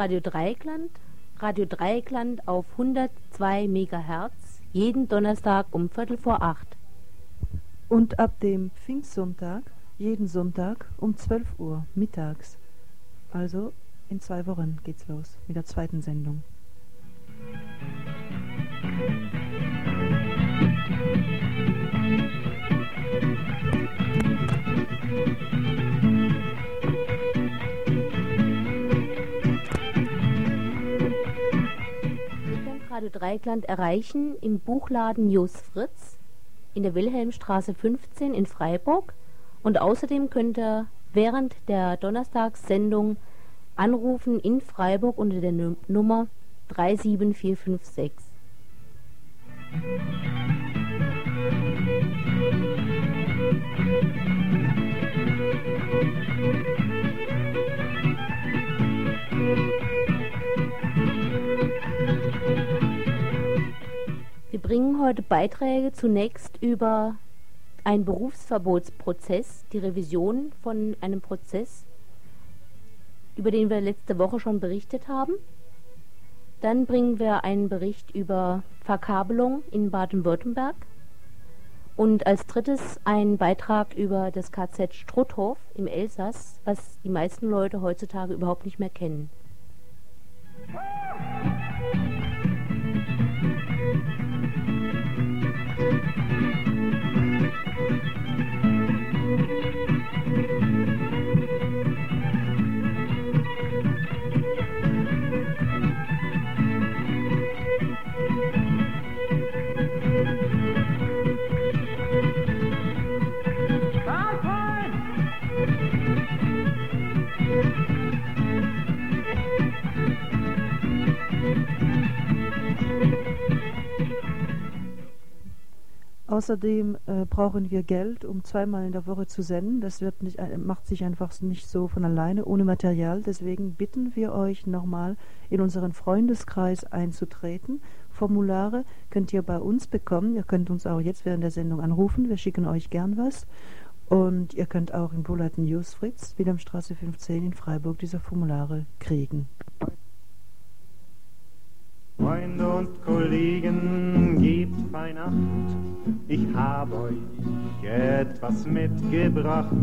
Radio Dreieckland. Radio Dreieckland auf 102 MHz, jeden Donnerstag um Viertel vor acht. Und ab dem Pfingstsonntag, jeden Sonntag um 12 Uhr mittags. Also in zwei Wochen geht's los mit der zweiten Sendung. Radio Dreieckland erreichen im Buchladen Jos Fritz in der Wilhelmstraße 15 in Freiburg und außerdem könnt ihr während der Donnerstagssendung anrufen in Freiburg unter der Nummer 37456. Wir bringen heute Beiträge zunächst über einen Berufsverbotsprozess, die Revision von einem Prozess, über den wir letzte Woche schon berichtet haben. Dann bringen wir einen Bericht über Verkabelung in Baden-Württemberg. Und als drittes einen Beitrag über das KZ Struthof im Elsass, was die meisten Leute heutzutage überhaupt nicht mehr kennen. Außerdem äh, brauchen wir Geld, um zweimal in der Woche zu senden. Das wird nicht, äh, macht sich einfach nicht so von alleine ohne Material. Deswegen bitten wir euch nochmal in unseren Freundeskreis einzutreten. Formulare könnt ihr bei uns bekommen. Ihr könnt uns auch jetzt während der Sendung anrufen. Wir schicken euch gern was. Und ihr könnt auch im Buleiten News Fritz, Wilhelmstraße 15 in Freiburg, diese Formulare kriegen. Freunde und Kollegen, gebt fein Acht, ich hab euch etwas mitgebracht.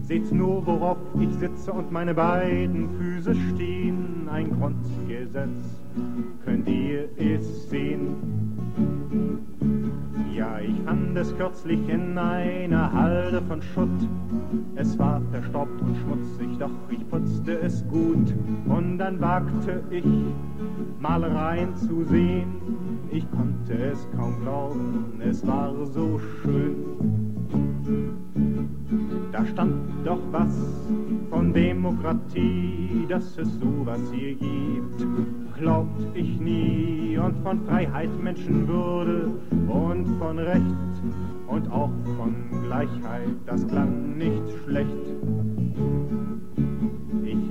Seht nur, worauf ich sitze und meine beiden Füße stehen, ein Grundgesetz, könnt ihr es sehen? Ja, ich fand es kürzlich in einer Halde von Schutt. Es war verstaubt und schmutzig, doch ich putzte es gut. Und dann wagte ich, mal reinzusehen. Ich konnte es kaum glauben, es war so schön. Da stand doch was von Demokratie, dass es sowas hier gibt. Glaubt ich nie und von Freiheit, Menschenwürde und von Recht und auch von Gleichheit, das klang nicht schlecht.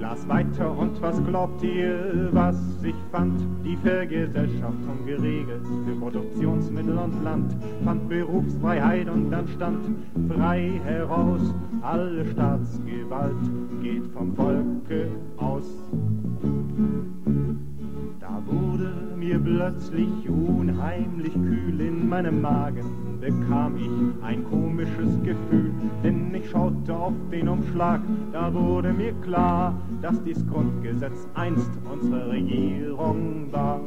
Las weiter und was glaubt ihr, was ich fand? Die Vergesellschaftung geregelt für Produktionsmittel und Land, fand Berufsfreiheit und dann stand frei heraus, alle Staatsgewalt geht vom Volke aus. Da wurde mir plötzlich unheimlich kühl in meinem Magen, bekam ich ein komisches Gefühl, denn ich schaute auf den Umschlag, da wurde mir klar, dass dies Grundgesetz einst unsere Regierung war.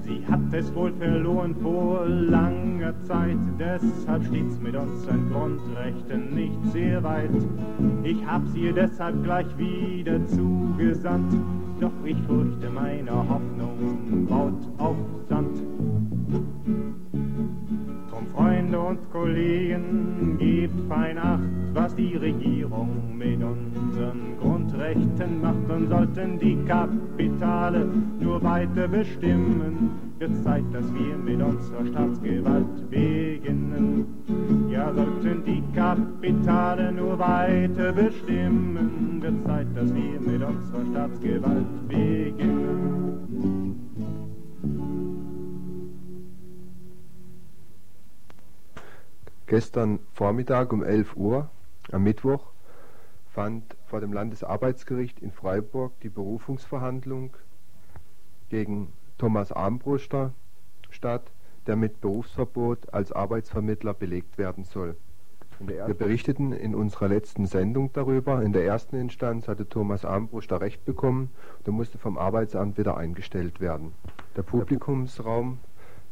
Sie hat es wohl verloren vor langer Zeit, deshalb steht's mit unseren Grundrechten nicht sehr weit. Ich hab's ihr deshalb gleich wieder zugesandt, doch ich fürchte, meine Hoffnung baut auf Sand. Freunde und Kollegen, gebt fein Acht, was die Regierung mit unseren Grundrechten macht und sollten die Kapitale nur weiter bestimmen, wird Zeit, dass wir mit unserer Staatsgewalt beginnen. Ja, sollten die Kapitale nur weiter bestimmen, wird Zeit, dass wir mit unserer Staatsgewalt beginnen. Gestern Vormittag um 11 Uhr, am Mittwoch, fand vor dem Landesarbeitsgericht in Freiburg die Berufungsverhandlung gegen Thomas Armbruster statt, der mit Berufsverbot als Arbeitsvermittler belegt werden soll. Wir berichteten in unserer letzten Sendung darüber. In der ersten Instanz hatte Thomas Armbruster Recht bekommen und musste vom Arbeitsamt wieder eingestellt werden. Der Publikumsraum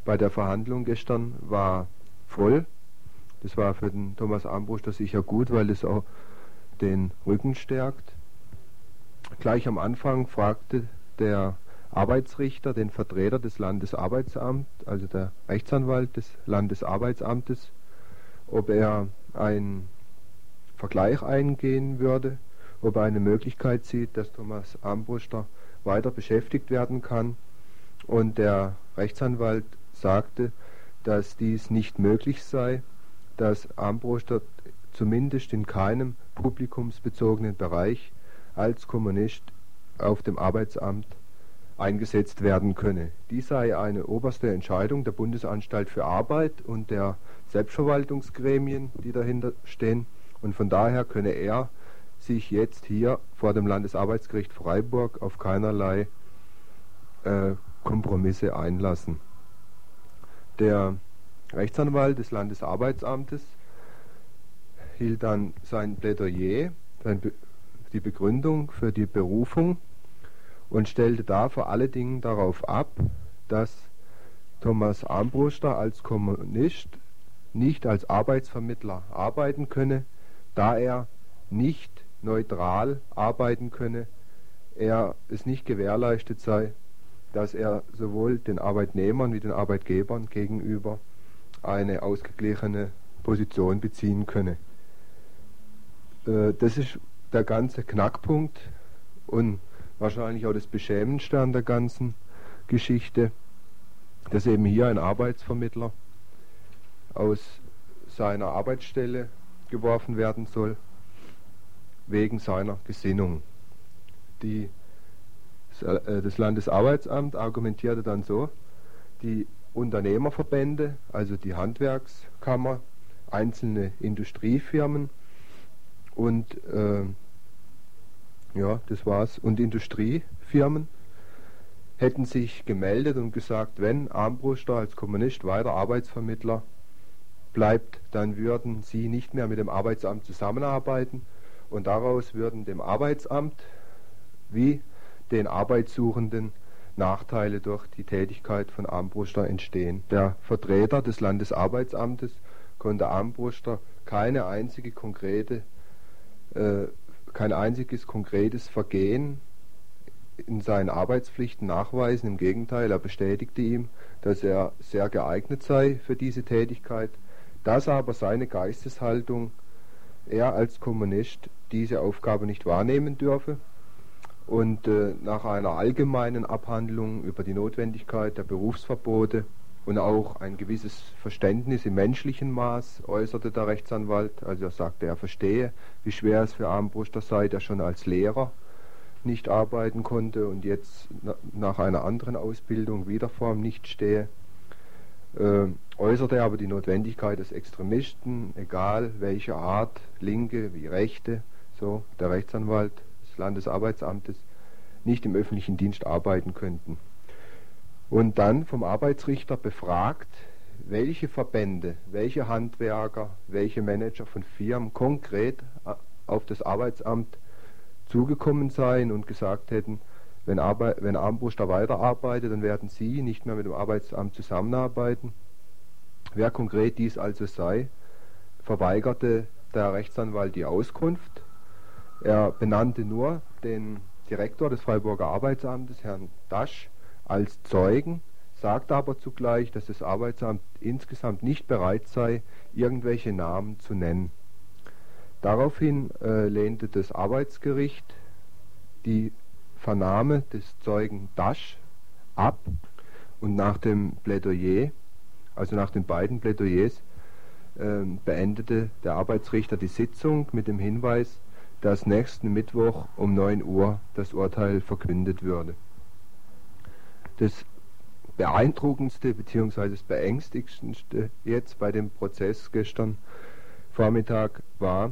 bei der Verhandlung gestern war voll. Das war für den Thomas Armbruster sicher gut, weil es auch den Rücken stärkt. Gleich am Anfang fragte der Arbeitsrichter den Vertreter des Landesarbeitsamts, also der Rechtsanwalt des Landesarbeitsamtes, ob er einen Vergleich eingehen würde, ob er eine Möglichkeit sieht, dass Thomas Armbruster weiter beschäftigt werden kann. Und der Rechtsanwalt sagte, dass dies nicht möglich sei, dass Armbruster zumindest in keinem publikumsbezogenen Bereich als Kommunist auf dem Arbeitsamt eingesetzt werden könne. Dies sei eine oberste Entscheidung der Bundesanstalt für Arbeit und der Selbstverwaltungsgremien, die dahinter stehen. Und von daher könne er sich jetzt hier vor dem Landesarbeitsgericht Freiburg auf keinerlei äh, Kompromisse einlassen. Der Rechtsanwalt des Landesarbeitsamtes hielt dann sein Plädoyer, die Begründung für die Berufung und stellte da vor allen Dingen darauf ab, dass Thomas Armbruster als Kommunist nicht als Arbeitsvermittler arbeiten könne, da er nicht neutral arbeiten könne, er es nicht gewährleistet sei, dass er sowohl den Arbeitnehmern wie den Arbeitgebern gegenüber eine ausgeglichene Position beziehen könne. Äh, das ist der ganze Knackpunkt und wahrscheinlich auch das Beschämendste an der ganzen Geschichte, dass eben hier ein Arbeitsvermittler aus seiner Arbeitsstelle geworfen werden soll, wegen seiner Gesinnung. Die, äh, das Landesarbeitsamt argumentierte dann so, die Unternehmerverbände, also die Handwerkskammer, einzelne Industriefirmen und äh, ja, das war's, und Industriefirmen hätten sich gemeldet und gesagt, wenn Armbruster als Kommunist weiter Arbeitsvermittler bleibt, dann würden sie nicht mehr mit dem Arbeitsamt zusammenarbeiten. Und daraus würden dem Arbeitsamt wie den Arbeitssuchenden Nachteile durch die Tätigkeit von Armbruster entstehen. Der Vertreter des Landesarbeitsamtes konnte Armbruster keine einzige konkrete, äh, kein einziges konkretes Vergehen in seinen Arbeitspflichten nachweisen. Im Gegenteil, er bestätigte ihm, dass er sehr geeignet sei für diese Tätigkeit dass aber seine Geisteshaltung er als Kommunist diese Aufgabe nicht wahrnehmen dürfe und äh, nach einer allgemeinen Abhandlung über die Notwendigkeit der Berufsverbote und auch ein gewisses Verständnis im menschlichen Maß äußerte der Rechtsanwalt. Also er sagte, er verstehe, wie schwer es für Armbruster sei, der schon als Lehrer nicht arbeiten konnte und jetzt nach einer anderen Ausbildung wieder vor ihm nicht stehe äh, äußerte aber die Notwendigkeit, dass Extremisten, egal welcher Art, Linke wie Rechte, so der Rechtsanwalt des Landesarbeitsamtes, nicht im öffentlichen Dienst arbeiten könnten. Und dann vom Arbeitsrichter befragt, welche Verbände, welche Handwerker, welche Manager von Firmen konkret auf das Arbeitsamt zugekommen seien und gesagt hätten, wenn, Arbeit, wenn Armbrust da weiterarbeitet, dann werden Sie nicht mehr mit dem Arbeitsamt zusammenarbeiten. Wer konkret dies also sei, verweigerte der Rechtsanwalt die Auskunft. Er benannte nur den Direktor des Freiburger Arbeitsamtes, Herrn Dasch, als Zeugen, sagte aber zugleich, dass das Arbeitsamt insgesamt nicht bereit sei, irgendwelche Namen zu nennen. Daraufhin äh, lehnte das Arbeitsgericht die Vernahme des Zeugen Dasch ab und nach dem Plädoyer, also nach den beiden Plädoyers, äh, beendete der Arbeitsrichter die Sitzung mit dem Hinweis, dass nächsten Mittwoch um 9 Uhr das Urteil verkündet würde. Das beeindruckendste bzw. das beängstigendste jetzt bei dem Prozess gestern Vormittag war,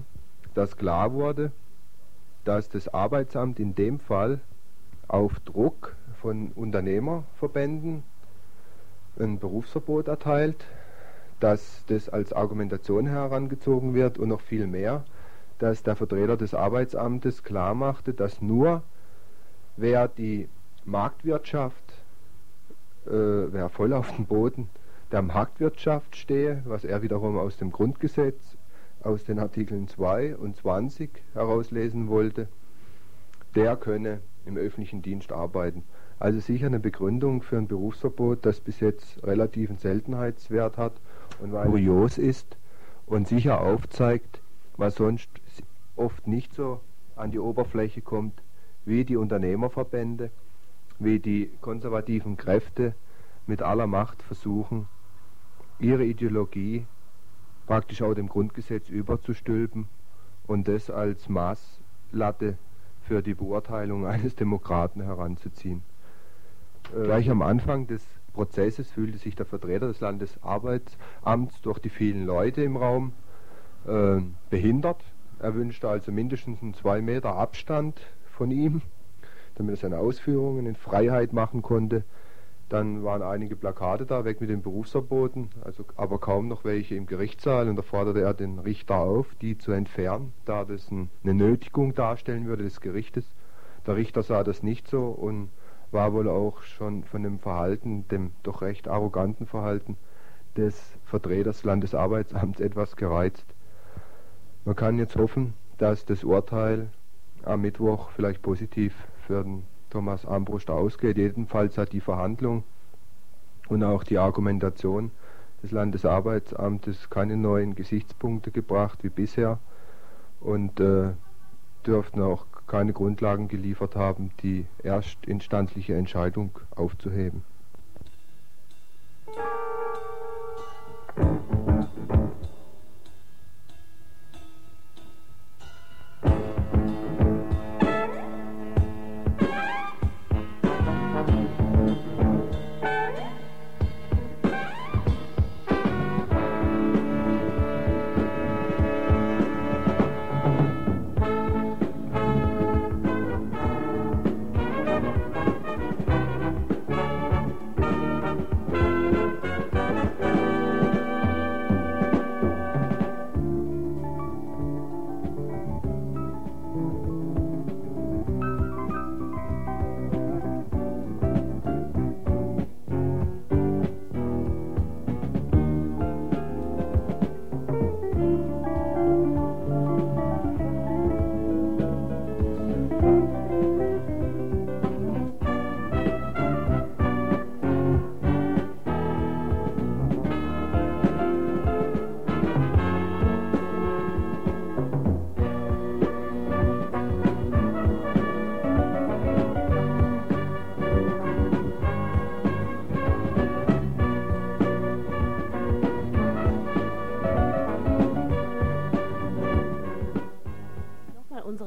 dass klar wurde, dass das Arbeitsamt in dem Fall auf Druck von Unternehmerverbänden ein Berufsverbot erteilt, dass das als Argumentation herangezogen wird und noch viel mehr, dass der Vertreter des Arbeitsamtes klar machte, dass nur wer die Marktwirtschaft, äh, wer voll auf dem Boden der Marktwirtschaft stehe, was er wiederum aus dem Grundgesetz, aus den Artikeln 2 und 20 herauslesen wollte, der könne im öffentlichen Dienst arbeiten. Also sicher eine Begründung für ein Berufsverbot, das bis jetzt relativen Seltenheitswert hat und kurios ist und sicher aufzeigt, was sonst oft nicht so an die Oberfläche kommt, wie die Unternehmerverbände, wie die konservativen Kräfte mit aller Macht versuchen, ihre Ideologie praktisch auch dem Grundgesetz überzustülpen und das als Maßlatte für die Beurteilung eines Demokraten heranzuziehen. Äh, gleich am Anfang des Prozesses fühlte sich der Vertreter des Landesarbeitsamts durch die vielen Leute im Raum äh, behindert. Er wünschte also mindestens einen zwei Meter Abstand von ihm, damit er seine Ausführungen in Freiheit machen konnte. Dann waren einige Plakate da, weg mit den Berufsverboten, also aber kaum noch welche im Gerichtssaal und da forderte er den Richter auf, die zu entfernen, da das ein, eine Nötigung darstellen würde des Gerichtes. Der Richter sah das nicht so und war wohl auch schon von dem Verhalten, dem doch recht arroganten Verhalten des Vertreters des Landesarbeitsamts etwas gereizt. Man kann jetzt hoffen, dass das Urteil am Mittwoch vielleicht positiv für den Thomas Armbruster ausgeht. Jedenfalls hat die Verhandlung und auch die Argumentation des Landesarbeitsamtes keine neuen Gesichtspunkte gebracht wie bisher und äh, dürften auch keine Grundlagen geliefert haben, die erstinstanzliche Entscheidung aufzuheben.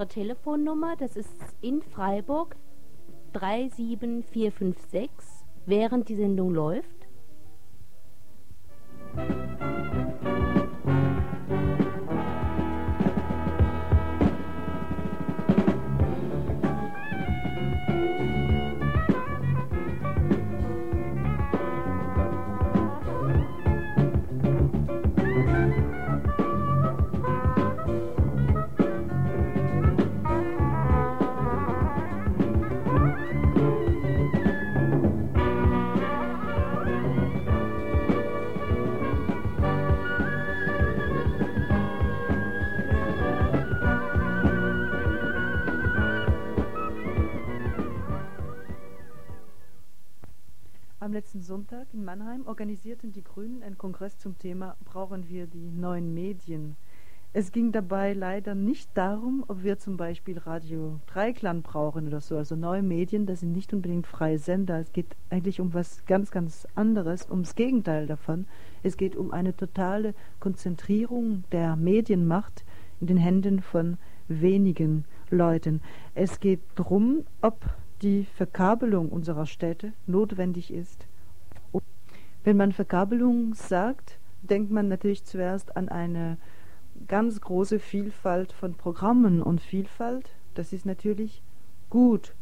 Telefonnummer, das ist in Freiburg 37456, während die Sendung läuft. Letzten Sonntag in Mannheim organisierten die Grünen einen Kongress zum Thema Brauchen wir die neuen Medien? Es ging dabei leider nicht darum, ob wir zum Beispiel Radio Dreiklang brauchen oder so, also neue Medien, das sind nicht unbedingt freie Sender. Es geht eigentlich um was ganz, ganz anderes, ums Gegenteil davon. Es geht um eine totale Konzentrierung der Medienmacht in den Händen von wenigen Leuten. Es geht darum, ob die Verkabelung unserer Städte notwendig ist. Wenn man Verkabelung sagt, denkt man natürlich zuerst an eine ganz große Vielfalt von Programmen und Vielfalt Das ist natürlich gut.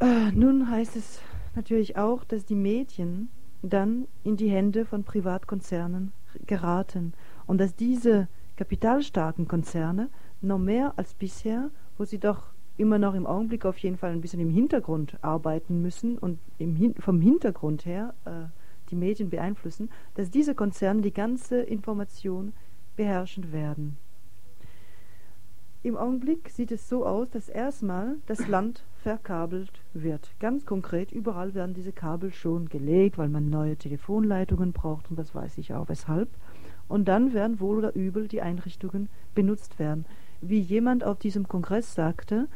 Äh, nun heißt es natürlich auch, dass die Medien dann in die Hände von Privatkonzernen geraten und dass diese kapitalstarken Konzerne noch mehr als bisher, wo sie doch immer noch im Augenblick auf jeden Fall ein bisschen im Hintergrund arbeiten müssen und im, vom Hintergrund her äh, die Medien beeinflussen, dass diese Konzerne die ganze Information beherrschen werden. Im Augenblick sieht es so aus, dass erstmal das Land verkabelt wird. Ganz konkret, überall werden diese Kabel schon gelegt, weil man neue Telefonleitungen braucht und das weiß ich auch weshalb. Und dann werden wohl oder übel die Einrichtungen benutzt werden. Wie jemand auf diesem Kongress sagte,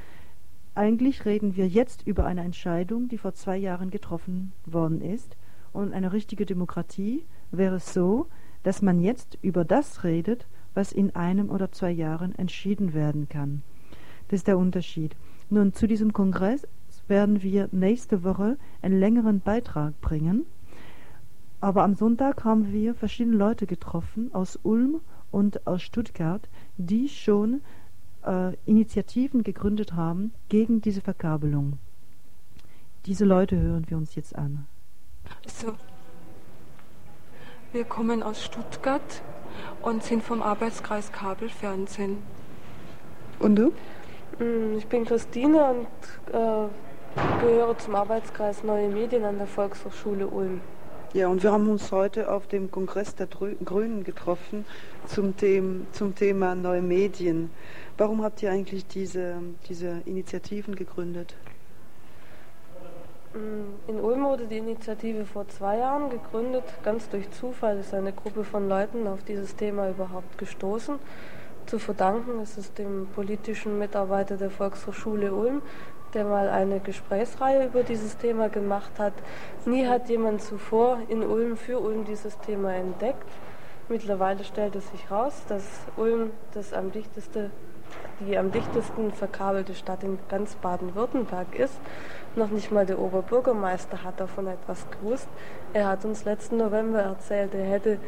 eigentlich reden wir jetzt über eine Entscheidung, die vor zwei Jahren getroffen worden ist. Und eine richtige Demokratie wäre so, dass man jetzt über das redet, was in einem oder zwei Jahren entschieden werden kann. Das ist der Unterschied. Nun, zu diesem Kongress werden wir nächste Woche einen längeren Beitrag bringen. Aber am Sonntag haben wir verschiedene Leute getroffen aus Ulm und aus Stuttgart, die schon äh, Initiativen gegründet haben gegen diese Verkabelung. Diese Leute hören wir uns jetzt an. So. Wir kommen aus Stuttgart und sind vom Arbeitskreis Kabelfernsehen. Und du? Mm, ich bin Christine und äh, gehöre zum Arbeitskreis Neue Medien an der Volkshochschule Ulm. Ja, und wir haben uns heute auf dem Kongress der Grünen getroffen zum, Thema, zum Thema Neue Medien. Warum habt ihr eigentlich diese, diese Initiativen gegründet? Mm, in Ulm wurde die Initiative vor zwei Jahren gegründet. Ganz durch Zufall ist eine Gruppe von Leuten auf dieses Thema überhaupt gestoßen. Zu verdanken ist es dem politischen Mitarbeiter der Volkshochschule Ulm, der mal eine Gesprächsreihe über dieses Thema gemacht hat. Nie hat jemand zuvor in Ulm für Ulm dieses Thema entdeckt. Mittlerweile stellt es sich raus, dass Ulm das am dichteste, die am dichtesten verkabelte Stadt in ganz Baden-Württemberg ist. Noch nicht mal der Oberbürgermeister hat davon etwas gewusst. Er hat uns letzten November erzählt, er hätte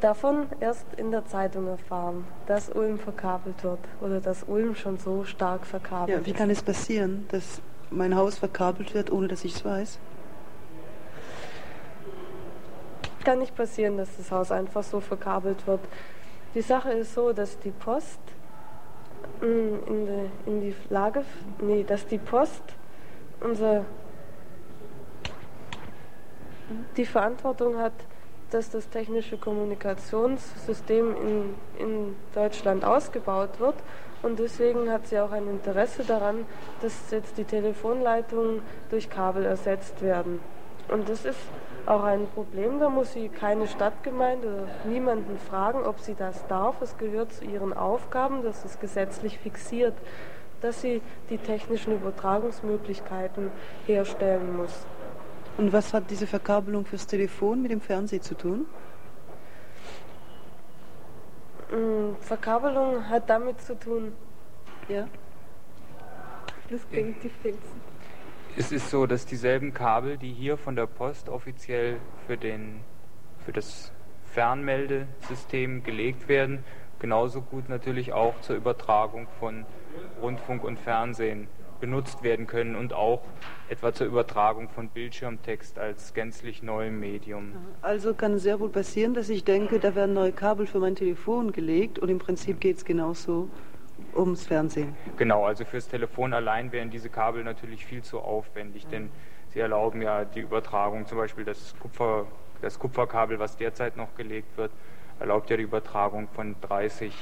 davon erst in der Zeitung erfahren, dass Ulm verkabelt wird oder dass Ulm schon so stark verkabelt ja, wie kann es passieren, dass mein Haus verkabelt wird, ohne dass ich es weiß? Kann nicht passieren, dass das Haus einfach so verkabelt wird. Die Sache ist so, dass die Post mm, in die, in die Lage, nee, dass die Post unser, die Verantwortung hat, dass das technische Kommunikationssystem in, in Deutschland ausgebaut wird. Und deswegen hat sie auch ein Interesse daran, dass jetzt die Telefonleitungen durch Kabel ersetzt werden. Und das ist auch ein Problem. Da muss sie keine Stadtgemeinde oder niemanden fragen, ob sie das darf. Es gehört zu ihren Aufgaben, das ist gesetzlich fixiert dass sie die technischen Übertragungsmöglichkeiten herstellen muss. Und was hat diese Verkabelung fürs Telefon mit dem Fernsehen zu tun? Mm, Verkabelung hat damit zu tun. Ja. Das klingt die Filzen. Es ist so, dass dieselben Kabel, die hier von der Post offiziell für, den, für das Fernmeldesystem gelegt werden, genauso gut natürlich auch zur Übertragung von Rundfunk und Fernsehen benutzt werden können und auch etwa zur Übertragung von Bildschirmtext als gänzlich neuem Medium. Also kann es sehr wohl passieren, dass ich denke, da werden neue Kabel für mein Telefon gelegt und im Prinzip geht es genauso ums Fernsehen. Genau, also fürs Telefon allein wären diese Kabel natürlich viel zu aufwendig, denn sie erlauben ja die Übertragung, zum Beispiel das, Kupfer, das Kupferkabel, was derzeit noch gelegt wird, erlaubt ja die Übertragung von 30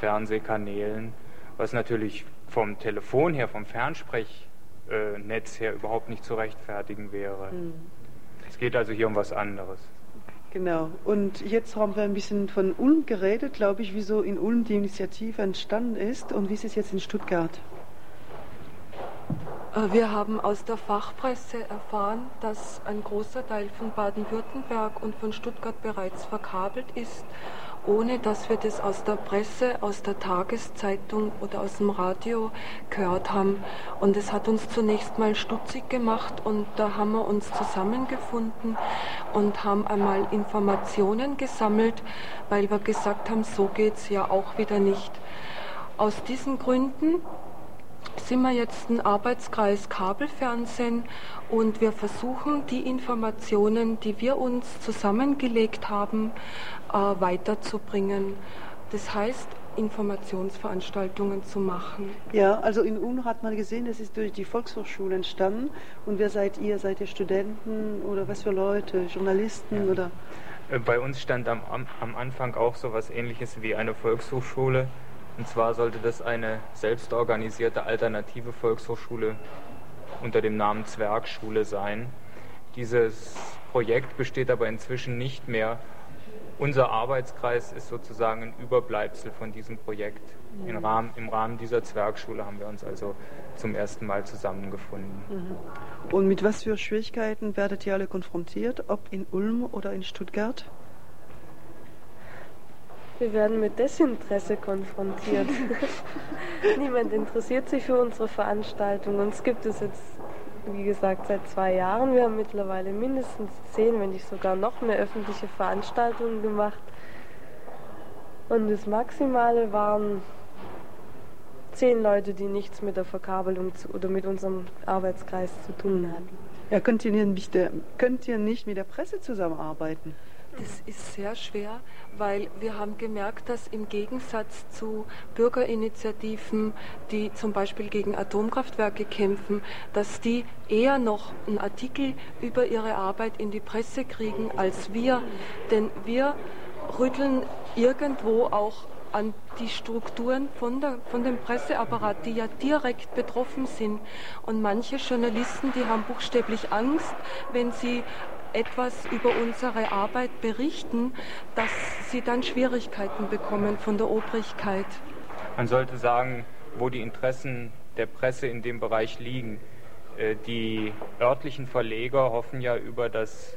Fernsehkanälen was natürlich vom Telefon her, vom Fernsprechnetz her überhaupt nicht zu rechtfertigen wäre. Mhm. Es geht also hier um was anderes. Genau. Und jetzt haben wir ein bisschen von Ulm geredet, glaube ich, wieso in Ulm die Initiative entstanden ist und wie ist es jetzt in Stuttgart? Äh, wir haben aus der Fachpresse erfahren, dass ein großer Teil von Baden-Württemberg und von Stuttgart bereits verkabelt ist ohne dass wir das aus der Presse, aus der Tageszeitung oder aus dem Radio gehört haben. Und es hat uns zunächst mal stutzig gemacht und da haben wir uns zusammengefunden und haben einmal Informationen gesammelt, weil wir gesagt haben, so geht es ja auch wieder nicht. Aus diesen Gründen sind wir jetzt ein Arbeitskreis Kabelfernsehen und wir versuchen, die Informationen, die wir uns zusammengelegt haben, weiterzubringen. Das heißt, Informationsveranstaltungen zu machen. Ja, also in UNO hat man gesehen, es ist durch die Volkshochschule entstanden. Und wer seid ihr? Seid ihr Studenten oder was für Leute? Journalisten ja. oder? Äh, bei uns stand am, am Anfang auch so etwas ähnliches wie eine Volkshochschule. Und zwar sollte das eine selbstorganisierte alternative Volkshochschule unter dem Namen Zwergschule sein. Dieses Projekt besteht aber inzwischen nicht mehr unser Arbeitskreis ist sozusagen ein Überbleibsel von diesem Projekt. Im Rahmen, Im Rahmen dieser Zwergschule haben wir uns also zum ersten Mal zusammengefunden. Mhm. Und mit was für Schwierigkeiten werdet ihr alle konfrontiert, ob in Ulm oder in Stuttgart? Wir werden mit Desinteresse konfrontiert. Niemand interessiert sich für unsere Veranstaltung. Uns gibt es jetzt wie gesagt, seit zwei Jahren. Wir haben mittlerweile mindestens zehn, wenn nicht sogar noch mehr öffentliche Veranstaltungen gemacht. Und das Maximale waren zehn Leute, die nichts mit der Verkabelung zu, oder mit unserem Arbeitskreis zu tun hatten. Ja, könnt ihr nicht, könnt ihr nicht mit der Presse zusammenarbeiten? Das ist sehr schwer, weil wir haben gemerkt, dass im Gegensatz zu Bürgerinitiativen, die zum Beispiel gegen Atomkraftwerke kämpfen, dass die eher noch einen Artikel über ihre Arbeit in die Presse kriegen als wir. Denn wir rütteln irgendwo auch an die Strukturen von, der, von dem Presseapparat, die ja direkt betroffen sind. Und manche Journalisten, die haben buchstäblich Angst, wenn sie etwas über unsere Arbeit berichten, dass sie dann Schwierigkeiten bekommen von der Obrigkeit. Man sollte sagen, wo die Interessen der Presse in dem Bereich liegen. Äh, die örtlichen Verleger hoffen ja über das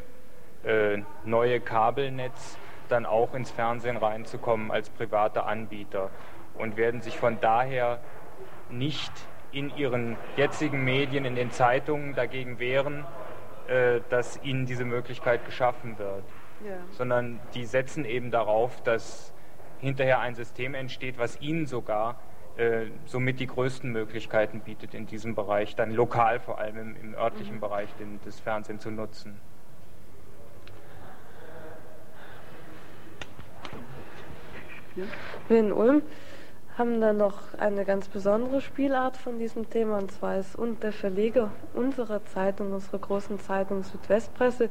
äh, neue Kabelnetz dann auch ins Fernsehen reinzukommen als private Anbieter und werden sich von daher nicht in ihren jetzigen Medien, in den Zeitungen dagegen wehren, äh, dass ihnen diese Möglichkeit geschaffen wird, ja. sondern die setzen eben darauf, dass hinterher ein System entsteht, was ihnen sogar äh, somit die größten Möglichkeiten bietet, in diesem Bereich, dann lokal vor allem im, im örtlichen mhm. Bereich den, das Fernsehen zu nutzen. Ja. Wir in Ulm haben dann noch eine ganz besondere Spielart von diesem Thema, und zwar ist und der Verleger unserer Zeitung, unserer großen Zeitung Südwestpresse,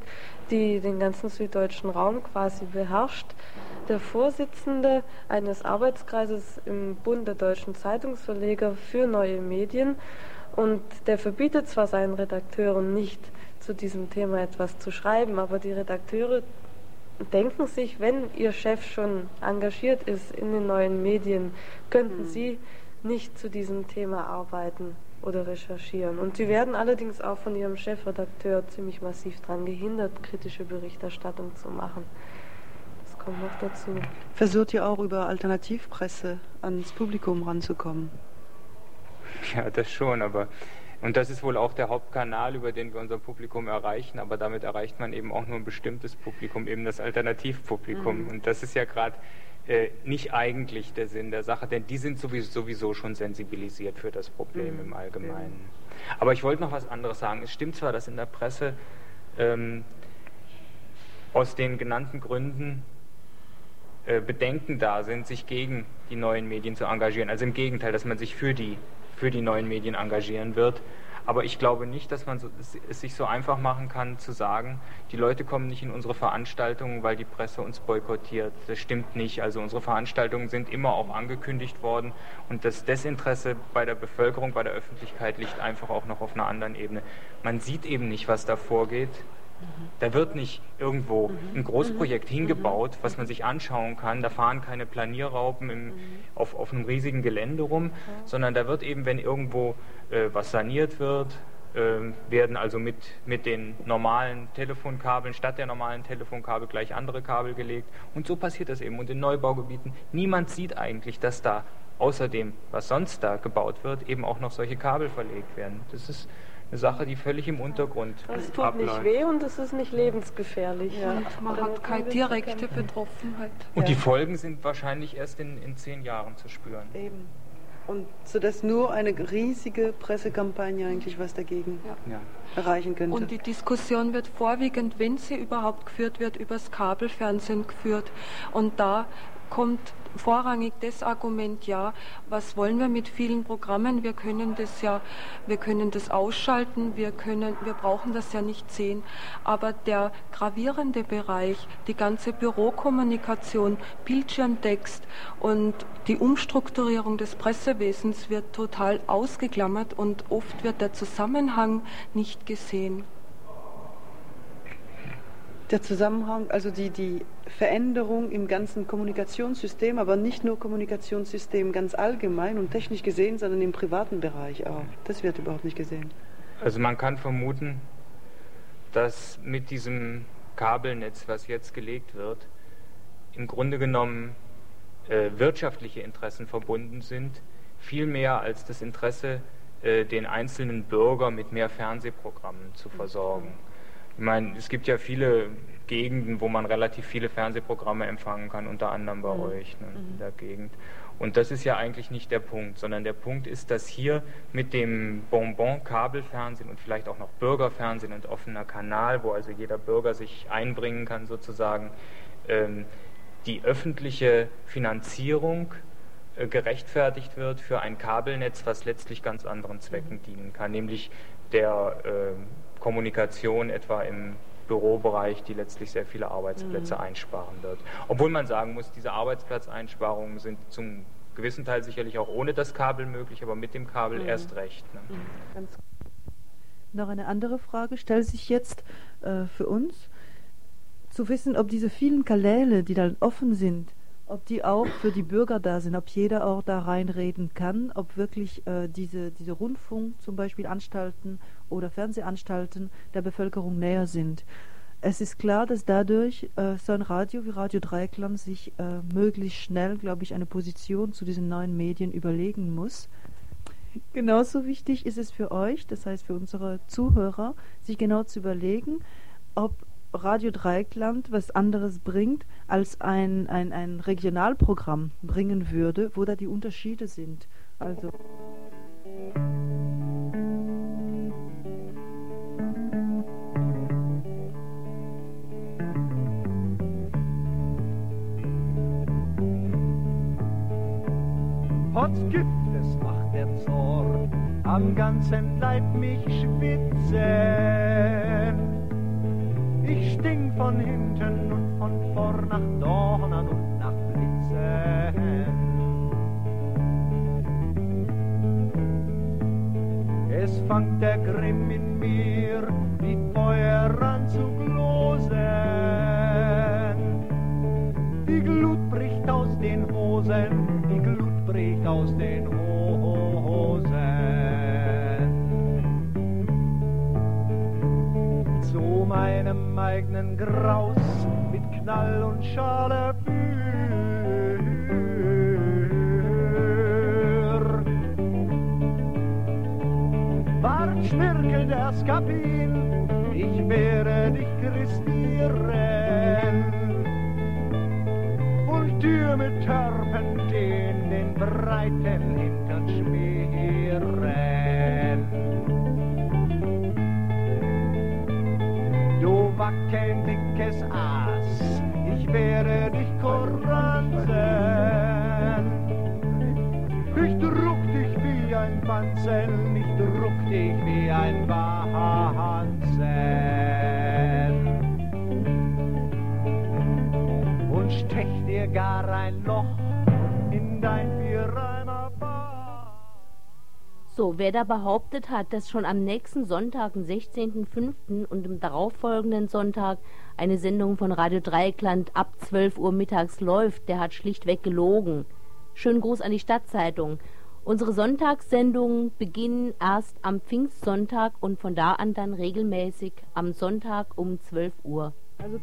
die den ganzen süddeutschen Raum quasi beherrscht, der Vorsitzende eines Arbeitskreises im Bund der deutschen Zeitungsverleger für neue Medien. Und der verbietet zwar seinen Redakteuren nicht, zu diesem Thema etwas zu schreiben, aber die Redakteure denken sich, wenn Ihr Chef schon engagiert ist in den neuen Medien, könnten mhm. Sie nicht zu diesem Thema arbeiten oder recherchieren. Und Sie werden allerdings auch von Ihrem Chefredakteur ziemlich massiv daran gehindert, kritische Berichterstattung zu machen. Das kommt noch dazu. Versucht ihr auch über Alternativpresse ans Publikum ranzukommen? Ja, das schon, aber und das ist wohl auch der Hauptkanal, über den wir unser Publikum erreichen, aber damit erreicht man eben auch nur ein bestimmtes Publikum, eben das Alternativpublikum. Mhm. Und das ist ja gerade äh, nicht eigentlich der Sinn der Sache, denn die sind sowieso, sowieso schon sensibilisiert für das Problem mhm. im Allgemeinen. Aber ich wollte noch was anderes sagen. Es stimmt zwar, dass in der Presse ähm, aus den genannten Gründen äh, Bedenken da sind, sich gegen die neuen Medien zu engagieren. Also im Gegenteil, dass man sich für die für die neuen Medien engagieren wird. Aber ich glaube nicht, dass man es sich so einfach machen kann, zu sagen, die Leute kommen nicht in unsere Veranstaltungen, weil die Presse uns boykottiert. Das stimmt nicht. Also unsere Veranstaltungen sind immer auch angekündigt worden und das Desinteresse bei der Bevölkerung, bei der Öffentlichkeit liegt einfach auch noch auf einer anderen Ebene. Man sieht eben nicht, was da vorgeht. Da wird nicht irgendwo ein Großprojekt hingebaut, was man sich anschauen kann. Da fahren keine Planierraupen im, auf, auf einem riesigen Gelände rum, sondern da wird eben, wenn irgendwo äh, was saniert wird, äh, werden also mit, mit den normalen Telefonkabeln statt der normalen Telefonkabel gleich andere Kabel gelegt. Und so passiert das eben. Und in Neubaugebieten, niemand sieht eigentlich, dass da außer dem, was sonst da gebaut wird, eben auch noch solche Kabel verlegt werden. Das ist eine Sache, die völlig im Untergrund Es tut abläuft. nicht weh und es ist nicht lebensgefährlich. Ja. Und man hat keine direkte Betroffenheit. Und ja. die Folgen sind wahrscheinlich erst in, in zehn Jahren zu spüren. Eben. Und so dass nur eine riesige Pressekampagne eigentlich was dagegen ja. erreichen könnte. Und die Diskussion wird vorwiegend, wenn sie überhaupt geführt wird, übers Kabelfernsehen geführt. Und da kommt vorrangig das Argument, ja, was wollen wir mit vielen Programmen? Wir können das ja, wir können das ausschalten, wir können, wir brauchen das ja nicht sehen. Aber der gravierende Bereich, die ganze Bürokommunikation, Bildschirmtext und die Umstrukturierung des Pressewesens wird total ausgeklammert und oft wird der Zusammenhang nicht gesehen der Zusammenhang, also die, die Veränderung im ganzen Kommunikationssystem, aber nicht nur Kommunikationssystem ganz allgemein und technisch gesehen, sondern im privaten Bereich auch. Das wird überhaupt nicht gesehen. Also man kann vermuten, dass mit diesem Kabelnetz, was jetzt gelegt wird, im Grunde genommen äh, wirtschaftliche Interessen verbunden sind, viel mehr als das Interesse, äh, den einzelnen Bürger mit mehr Fernsehprogrammen zu versorgen. Ich meine, es gibt ja viele Gegenden, wo man relativ viele Fernsehprogramme empfangen kann, unter anderem bei mhm. euch ne, in mhm. der Gegend. Und das ist ja eigentlich nicht der Punkt, sondern der Punkt ist, dass hier mit dem Bonbon Kabelfernsehen und vielleicht auch noch Bürgerfernsehen und offener Kanal, wo also jeder Bürger sich einbringen kann sozusagen, ähm, die öffentliche Finanzierung äh, gerechtfertigt wird für ein Kabelnetz, was letztlich ganz anderen Zwecken mhm. dienen kann, nämlich der äh, Kommunikation etwa im Bürobereich, die letztlich sehr viele Arbeitsplätze mhm. einsparen wird. Obwohl man sagen muss, diese Arbeitsplatzeinsparungen sind zum gewissen Teil sicherlich auch ohne das Kabel möglich, aber mit dem Kabel mhm. erst recht. Ne? Mhm. Noch eine andere Frage stellt sich jetzt äh, für uns, zu wissen, ob diese vielen Kanäle, die dann offen sind, ob die auch für die Bürger da sind, ob jeder auch da reinreden kann, ob wirklich äh, diese, diese Rundfunk zum Beispiel Anstalten oder Fernsehanstalten der Bevölkerung näher sind. Es ist klar, dass dadurch äh, so ein Radio wie Radio Dreiklang sich äh, möglichst schnell, glaube ich, eine Position zu diesen neuen Medien überlegen muss. Genauso wichtig ist es für euch, das heißt für unsere Zuhörer, sich genau zu überlegen, ob Radio Dreieckland was anderes bringt, als ein, ein, ein Regionalprogramm bringen würde, wo da die Unterschiede sind. Also. Potz gibt es macht der Zorn, am ganzen Leib mich schwitzen ich stink von hinten und von vorn nach Dornen und nach Blitzen. Es fangt der Grimm in mir, wie Feuer an zu glosen. Die Glut bricht aus den Hosen, die aus den Hosen. meinem eigenen Graus mit Knall und Schale für. Wart, Schnirkel der Skapin, ich werde dich christieren. Und Tür mit Törpentin den breiten Hintern schmieren. wackeln dickes Aas, ich werde dich koranzen. Ich druck dich wie ein Wanzen, ich druck dich wie ein Wanzen. Und stech dir gar ein Loch in dein so, wer da behauptet hat, dass schon am nächsten Sonntag, den 16.05. und im darauffolgenden Sonntag eine Sendung von Radio Dreieckland ab 12 Uhr mittags läuft, der hat schlichtweg gelogen. Schönen Gruß an die Stadtzeitung. Unsere Sonntagssendungen beginnen erst am Pfingstsonntag und von da an dann regelmäßig am Sonntag um 12 Uhr. Also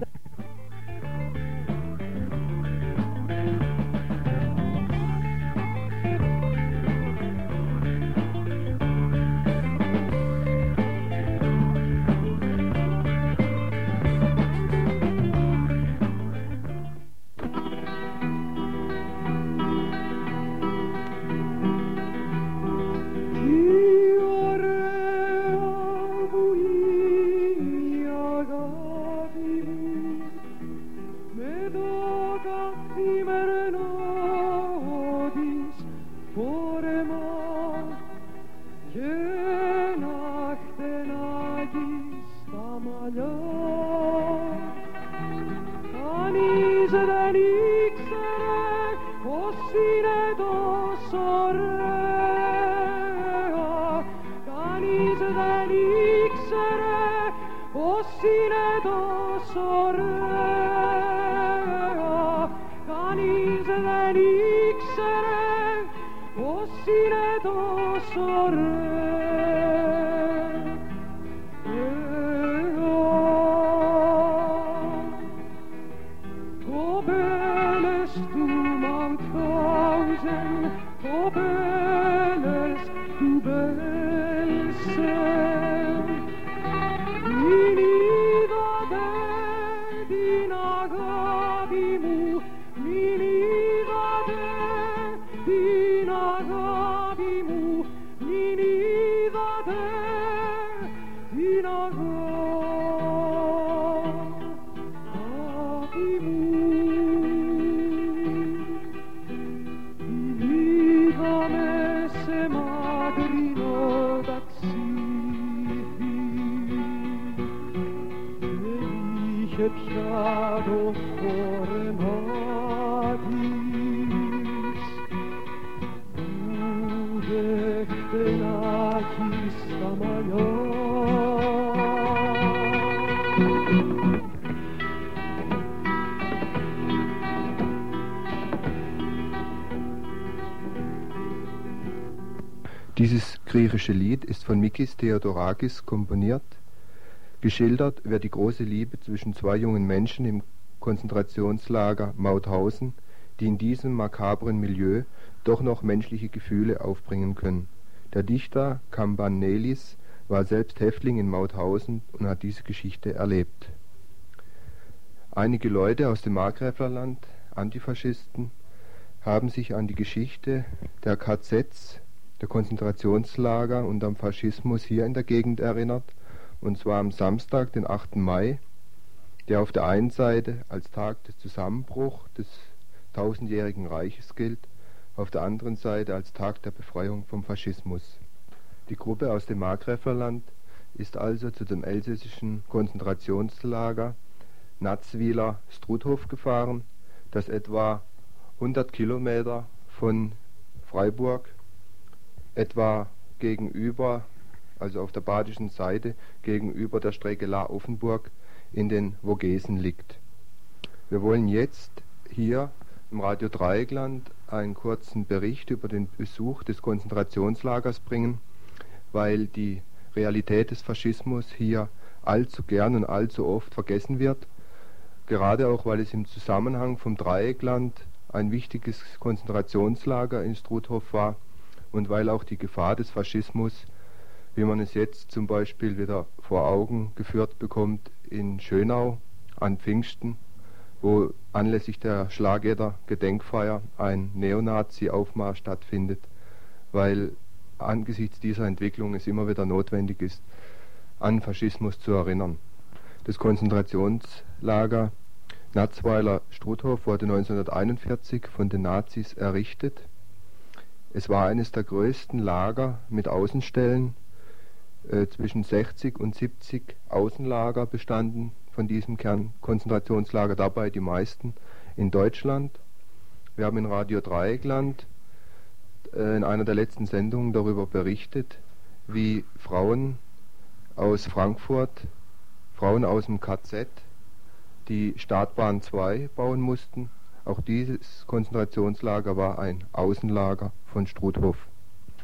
Dieses griechische Lied ist von Mikis Theodorakis komponiert. Geschildert wird die große Liebe zwischen zwei jungen Menschen im Konzentrationslager Mauthausen, die in diesem makabren Milieu doch noch menschliche Gefühle aufbringen können. Der Dichter Cambanelis war selbst Häftling in Mauthausen und hat diese Geschichte erlebt. Einige Leute aus dem Markgräflerland, Antifaschisten, haben sich an die Geschichte der KZs, der Konzentrationslager und am Faschismus hier in der Gegend erinnert, und zwar am Samstag, den 8. Mai, der auf der einen Seite als Tag des Zusammenbruchs des tausendjährigen Reiches gilt, auf der anderen Seite als Tag der Befreiung vom Faschismus. Die Gruppe aus dem Markgräflerland ist also zu dem elsässischen Konzentrationslager Natzwiler Struthof gefahren, das etwa 100 Kilometer von Freiburg etwa gegenüber, also auf der badischen Seite, gegenüber der Strecke La-Offenburg in den Vogesen liegt. Wir wollen jetzt hier im Radio Dreieckland einen kurzen Bericht über den Besuch des Konzentrationslagers bringen, weil die Realität des Faschismus hier allzu gern und allzu oft vergessen wird, gerade auch weil es im Zusammenhang vom Dreieckland ein wichtiges Konzentrationslager in Struthof war und weil auch die Gefahr des Faschismus, wie man es jetzt zum Beispiel wieder vor Augen geführt bekommt in Schönau an Pfingsten, wo anlässlich der Schlageder Gedenkfeier ein Neonazi-Aufmarsch stattfindet, weil angesichts dieser Entwicklung es immer wieder notwendig ist, an Faschismus zu erinnern. Das Konzentrationslager Natzweiler Struthof wurde 1941 von den Nazis errichtet. Es war eines der größten Lager mit Außenstellen. Äh, zwischen 60 und 70 Außenlager bestanden von diesem Kernkonzentrationslager, dabei die meisten in Deutschland. Wir haben in Radio Dreieckland äh, in einer der letzten Sendungen darüber berichtet, wie Frauen aus Frankfurt, Frauen aus dem KZ, die Startbahn 2 bauen mussten. Auch dieses Konzentrationslager war ein Außenlager von Struthof.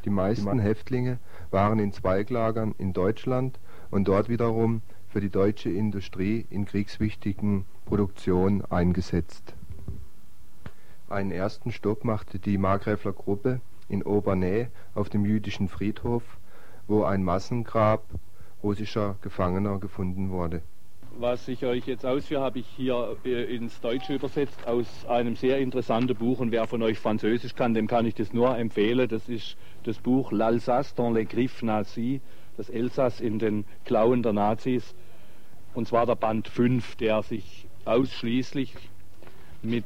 Die meisten Häftlinge waren in Zweiglagern in Deutschland und dort wiederum für die deutsche Industrie in kriegswichtigen Produktionen eingesetzt. Einen ersten Stopp machte die Markgräfler Gruppe in Obernäh auf dem jüdischen Friedhof, wo ein Massengrab russischer Gefangener gefunden wurde. Was ich euch jetzt ausführe, habe ich hier äh, ins Deutsche übersetzt aus einem sehr interessanten Buch. Und wer von euch Französisch kann, dem kann ich das nur empfehlen. Das ist das Buch L'Alsace dans les griffes nazis, das Elsass in den Klauen der Nazis. Und zwar der Band 5, der sich ausschließlich mit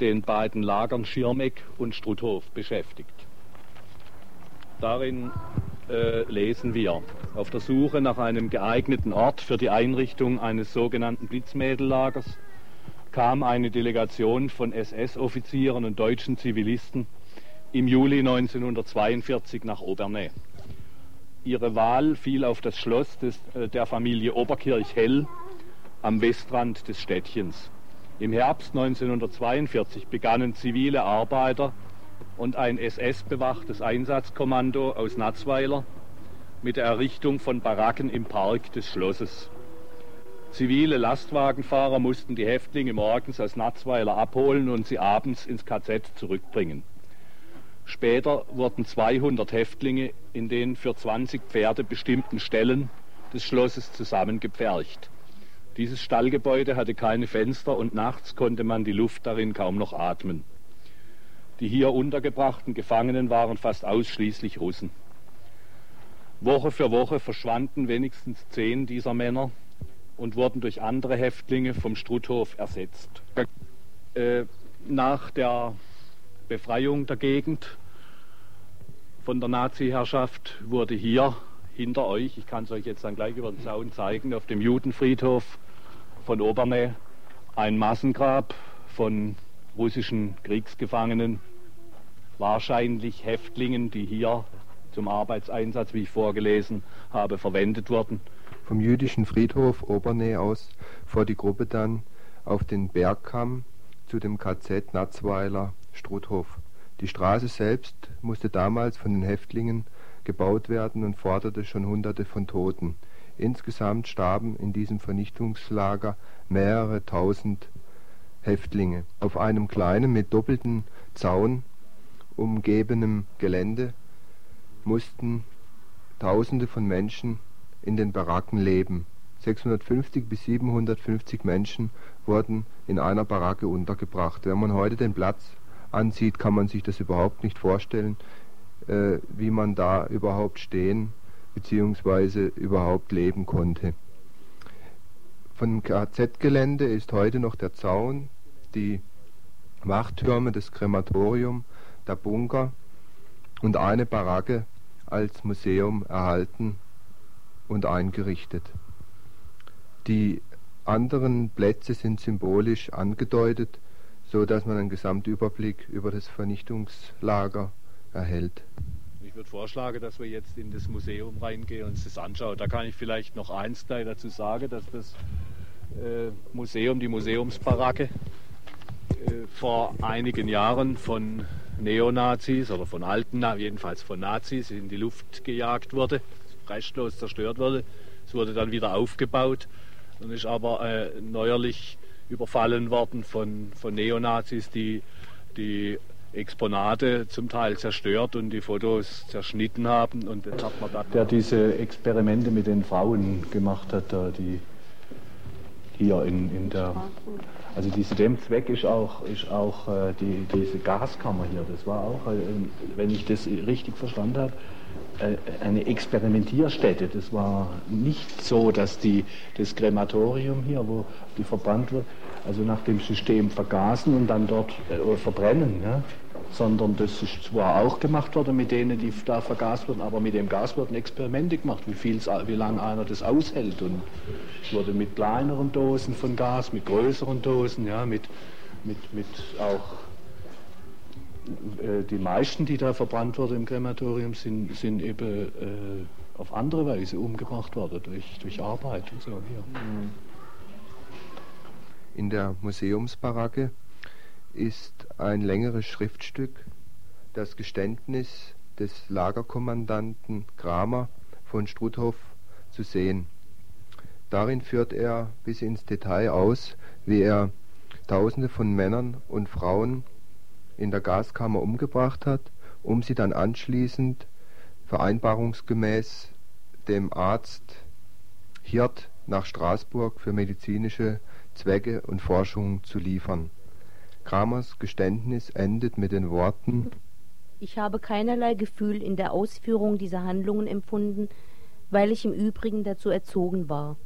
den beiden Lagern Schirmeck und Struthof beschäftigt. Darin äh, lesen wir. Auf der Suche nach einem geeigneten Ort für die Einrichtung eines sogenannten Blitzmädellagers kam eine Delegation von SS-Offizieren und deutschen Zivilisten im Juli 1942 nach Obernai. Ihre Wahl fiel auf das Schloss des, äh, der Familie Oberkirch-Hell am Westrand des Städtchens. Im Herbst 1942 begannen zivile Arbeiter und ein SS-bewachtes Einsatzkommando aus Natzweiler mit der Errichtung von Baracken im Park des Schlosses. Zivile Lastwagenfahrer mussten die Häftlinge morgens aus Natzweiler abholen und sie abends ins KZ zurückbringen. Später wurden 200 Häftlinge in den für 20 Pferde bestimmten Stellen des Schlosses zusammengepfercht. Dieses Stallgebäude hatte keine Fenster und nachts konnte man die Luft darin kaum noch atmen. Die hier untergebrachten Gefangenen waren fast ausschließlich Russen. Woche für Woche verschwanden wenigstens zehn dieser Männer und wurden durch andere Häftlinge vom Struthof ersetzt. Äh, nach der Befreiung der Gegend von der Nazi-Herrschaft wurde hier hinter euch, ich kann es euch jetzt dann gleich über den Zaun zeigen, auf dem Judenfriedhof von Obernä ein Massengrab von russischen Kriegsgefangenen, wahrscheinlich Häftlingen, die hier zum Arbeitseinsatz, wie ich vorgelesen habe, verwendet wurden. Vom jüdischen Friedhof Obernä aus fuhr die Gruppe dann auf den Bergkamm zu dem KZ Natzweiler Struthof. Die Straße selbst musste damals von den Häftlingen gebaut werden und forderte schon Hunderte von Toten. Insgesamt starben in diesem Vernichtungslager mehrere tausend Häftlinge. Auf einem kleinen, mit doppeltem Zaun umgebenem Gelände mussten Tausende von Menschen in den Baracken leben. 650 bis 750 Menschen wurden in einer Baracke untergebracht. Wenn man heute den Platz ansieht, kann man sich das überhaupt nicht vorstellen, äh, wie man da überhaupt stehen bzw. überhaupt leben konnte. Von KZ-Gelände ist heute noch der Zaun, die Wachtürme, das Krematorium, der Bunker und eine Baracke als Museum erhalten und eingerichtet. Die anderen Plätze sind symbolisch angedeutet so dass man einen Gesamtüberblick über das Vernichtungslager erhält. Ich würde vorschlagen, dass wir jetzt in das Museum reingehen und uns das anschauen. Da kann ich vielleicht noch eins gleich dazu sagen, dass das äh, Museum, die Museumsbaracke, äh, vor einigen Jahren von Neonazis oder von alten, jedenfalls von Nazis in die Luft gejagt wurde, restlos zerstört wurde. Es wurde dann wieder aufgebaut und ist aber äh, neuerlich überfallen worden von, von Neonazis, die die Exponate zum Teil zerstört und die Fotos zerschnitten haben. Und jetzt hat man da der diese Experimente mit den Frauen gemacht hat, die hier in, in der. Also diese dem Zweck ist auch, ist auch äh, die, diese Gaskammer hier. Das war auch, äh, wenn ich das richtig verstanden habe, eine Experimentierstätte. Das war nicht so, dass die, das Krematorium hier, wo die verbrannt wird, also nach dem System vergasen und dann dort äh, verbrennen, ja? sondern das ist zwar auch gemacht worden mit denen, die da vergast wurden, aber mit dem Gas wurden Experimente gemacht, wie, wie lange einer das aushält. Und es wurde mit kleineren Dosen von Gas, mit größeren Dosen, ja, mit, mit, mit auch äh, die meisten, die da verbrannt wurden im Krematorium, sind, sind eben äh, auf andere Weise umgebracht worden, durch, durch Arbeit und so. Hier. In der Museumsbaracke ist ein längeres Schriftstück, das Geständnis des Lagerkommandanten Kramer von Struthof zu sehen. Darin führt er bis ins Detail aus, wie er Tausende von Männern und Frauen in der Gaskammer umgebracht hat, um sie dann anschließend vereinbarungsgemäß dem Arzt Hirt nach Straßburg für medizinische Zwecke und Forschung zu liefern. Kramers Geständnis endet mit den Worten Ich habe keinerlei Gefühl in der Ausführung dieser Handlungen empfunden, weil ich im Übrigen dazu erzogen war.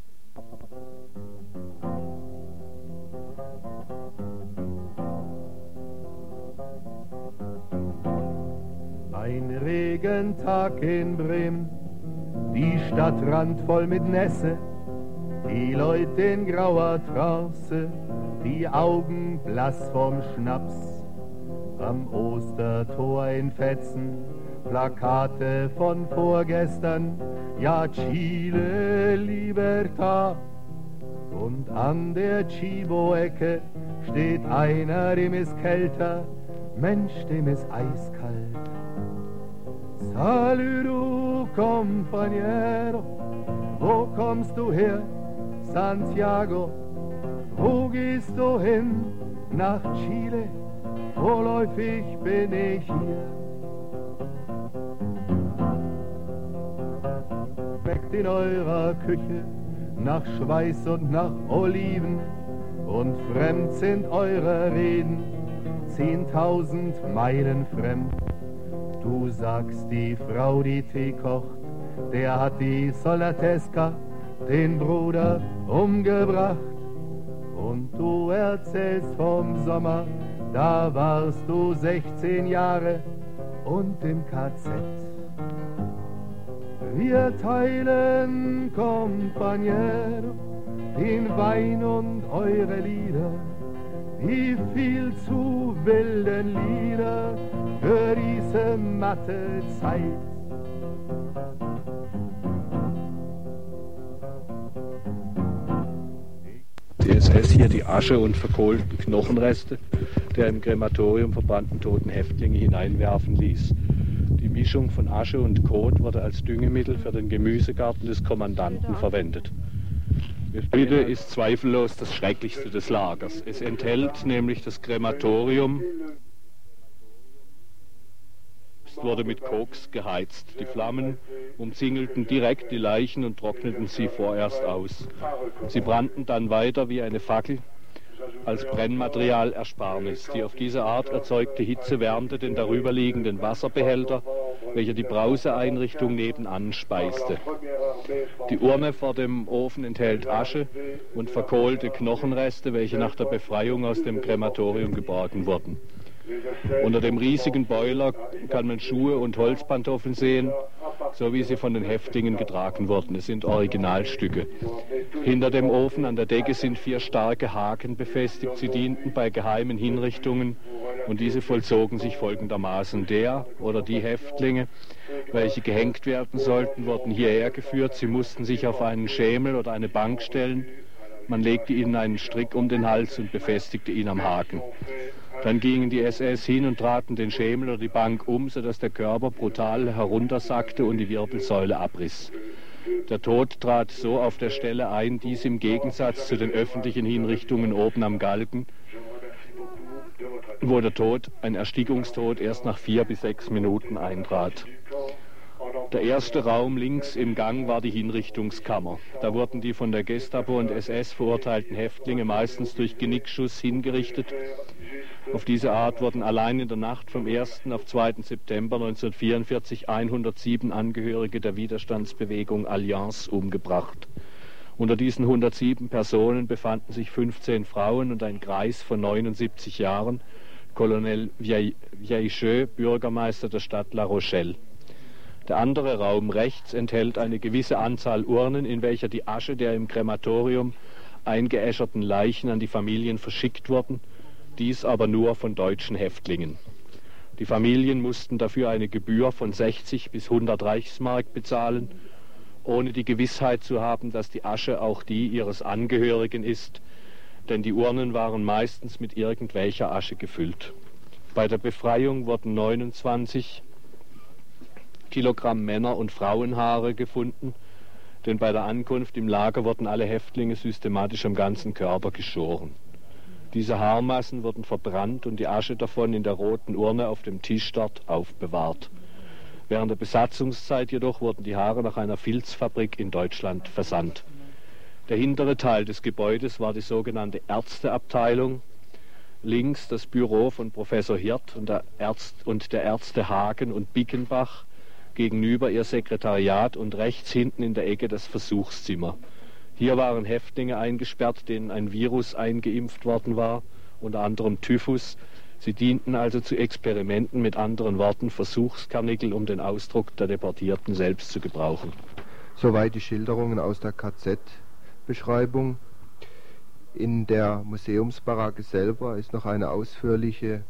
Ein Regentag in Bremen, die Stadt randvoll mit Nässe, die Leute in grauer Trance, die Augen blass vom Schnaps. Am Ostertor in Fetzen, Plakate von vorgestern, ja Chile Libertad. Und an der Chivo-Ecke steht einer, dem ist kälter, Mensch, dem ist eiskalt. Saludo, compañero, wo kommst du her? Santiago, wo gehst du hin? Nach Chile, vorläufig bin ich hier. Schmeckt in eurer Küche nach Schweiß und nach Oliven und fremd sind eure Reden, zehntausend Meilen fremd. Du sagst, die Frau, die Tee kocht, der hat die Solatesca, den Bruder, umgebracht. Und du erzählst vom Sommer, da warst du 16 Jahre und im KZ. Wir teilen, Companiero, den Wein und eure Lieder, wie viel zu wilden Lieder für diese matte Zeit. Die SS hier die Asche und verkohlten Knochenreste der im Krematorium verbrannten toten Häftlinge hineinwerfen ließ. Die Mischung von Asche und Kot wurde als Düngemittel für den Gemüsegarten des Kommandanten verwendet. Bitte ist zweifellos das Schrecklichste des Lagers. Es enthält nämlich das Krematorium, es wurde mit Koks geheizt. Die Flammen umzingelten direkt die Leichen und trockneten sie vorerst aus. Sie brannten dann weiter wie eine Fackel als Brennmaterialersparnis. Die auf diese Art erzeugte Hitze wärmte den darüberliegenden Wasserbehälter, welcher die Brauseeinrichtung nebenan speiste. Die Urne vor dem Ofen enthält Asche und verkohlte Knochenreste, welche nach der Befreiung aus dem Krematorium geborgen wurden. Unter dem riesigen Boiler kann man Schuhe und Holzpantoffeln sehen, so wie sie von den Häftlingen getragen wurden. Es sind Originalstücke. Hinter dem Ofen an der Decke sind vier starke Haken befestigt. Sie dienten bei geheimen Hinrichtungen und diese vollzogen sich folgendermaßen. Der oder die Häftlinge, welche gehängt werden sollten, wurden hierher geführt. Sie mussten sich auf einen Schemel oder eine Bank stellen. Man legte ihnen einen Strick um den Hals und befestigte ihn am Haken. Dann gingen die SS hin und traten den Schemel oder die Bank um, sodass der Körper brutal heruntersackte und die Wirbelsäule abriss. Der Tod trat so auf der Stelle ein, dies im Gegensatz zu den öffentlichen Hinrichtungen oben am Galgen, wo der Tod, ein Erstickungstod, erst nach vier bis sechs Minuten eintrat. Der erste Raum links im Gang war die Hinrichtungskammer. Da wurden die von der Gestapo und SS verurteilten Häftlinge meistens durch Genickschuss hingerichtet. Auf diese Art wurden allein in der Nacht vom 1. auf 2. September 1944 107 Angehörige der Widerstandsbewegung Allianz umgebracht. Unter diesen 107 Personen befanden sich 15 Frauen und ein Kreis von 79 Jahren, Colonel Vieillecheux, Bürgermeister der Stadt La Rochelle. Der andere Raum rechts enthält eine gewisse Anzahl Urnen, in welcher die Asche der im Krematorium eingeäscherten Leichen an die Familien verschickt wurden dies aber nur von deutschen Häftlingen. Die Familien mussten dafür eine Gebühr von 60 bis 100 Reichsmark bezahlen, ohne die Gewissheit zu haben, dass die Asche auch die ihres Angehörigen ist, denn die Urnen waren meistens mit irgendwelcher Asche gefüllt. Bei der Befreiung wurden 29 Kilogramm Männer- und Frauenhaare gefunden, denn bei der Ankunft im Lager wurden alle Häftlinge systematisch am ganzen Körper geschoren. Diese Haarmassen wurden verbrannt und die Asche davon in der roten Urne auf dem Tisch dort aufbewahrt. Während der Besatzungszeit jedoch wurden die Haare nach einer Filzfabrik in Deutschland versandt. Der hintere Teil des Gebäudes war die sogenannte Ärzteabteilung. Links das Büro von Professor Hirt und der, Ärzt, und der Ärzte Hagen und Bickenbach, gegenüber ihr Sekretariat und rechts hinten in der Ecke das Versuchszimmer. Hier waren Häftlinge eingesperrt, denen ein Virus eingeimpft worden war, unter anderem Typhus, Sie dienten also zu Experimenten, mit anderen Worten Versuchskarnickel, um den Ausdruck der Deportierten selbst zu gebrauchen. Soweit die Schilderungen aus der KZ-Beschreibung. In der Museumsbaracke selber ist noch eine ausführliche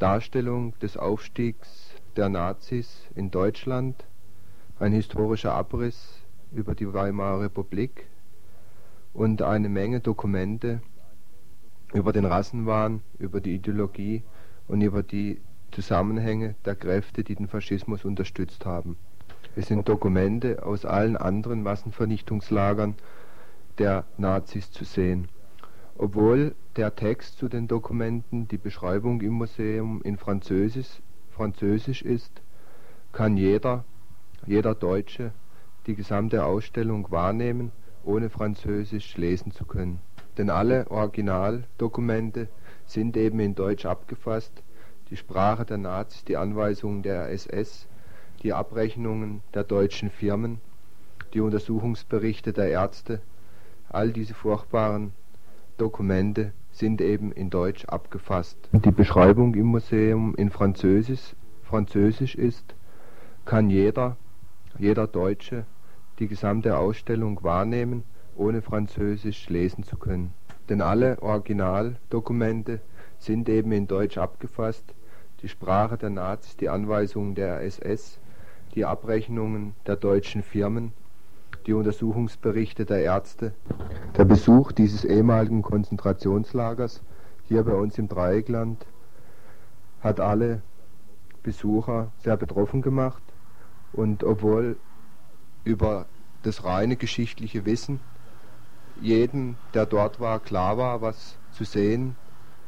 Darstellung des Aufstiegs der Nazis in Deutschland, ein historischer Abriss über die Weimarer Republik und eine Menge Dokumente über den Rassenwahn, über die Ideologie und über die Zusammenhänge der Kräfte, die den Faschismus unterstützt haben. Es sind Dokumente aus allen anderen Massenvernichtungslagern der Nazis zu sehen. Obwohl der Text zu den Dokumenten, die Beschreibung im Museum in Französisch, Französisch ist, kann jeder, jeder Deutsche die gesamte Ausstellung wahrnehmen, ohne Französisch lesen zu können. Denn alle Originaldokumente sind eben in Deutsch abgefasst, die Sprache der Nazis, die Anweisungen der SS, die Abrechnungen der deutschen Firmen, die Untersuchungsberichte der Ärzte, all diese furchtbaren Dokumente sind eben in Deutsch abgefasst. Die Beschreibung im Museum in Französisch, Französisch ist, kann jeder, jeder Deutsche die gesamte Ausstellung wahrnehmen, ohne Französisch lesen zu können. Denn alle Originaldokumente sind eben in Deutsch abgefasst, die Sprache der Nazis, die Anweisungen der SS, die Abrechnungen der deutschen Firmen, die Untersuchungsberichte der Ärzte. Der Besuch dieses ehemaligen Konzentrationslagers hier bei uns im Dreieckland hat alle Besucher sehr betroffen gemacht und obwohl über das reine geschichtliche Wissen jedem, der dort war, klar war, was zu sehen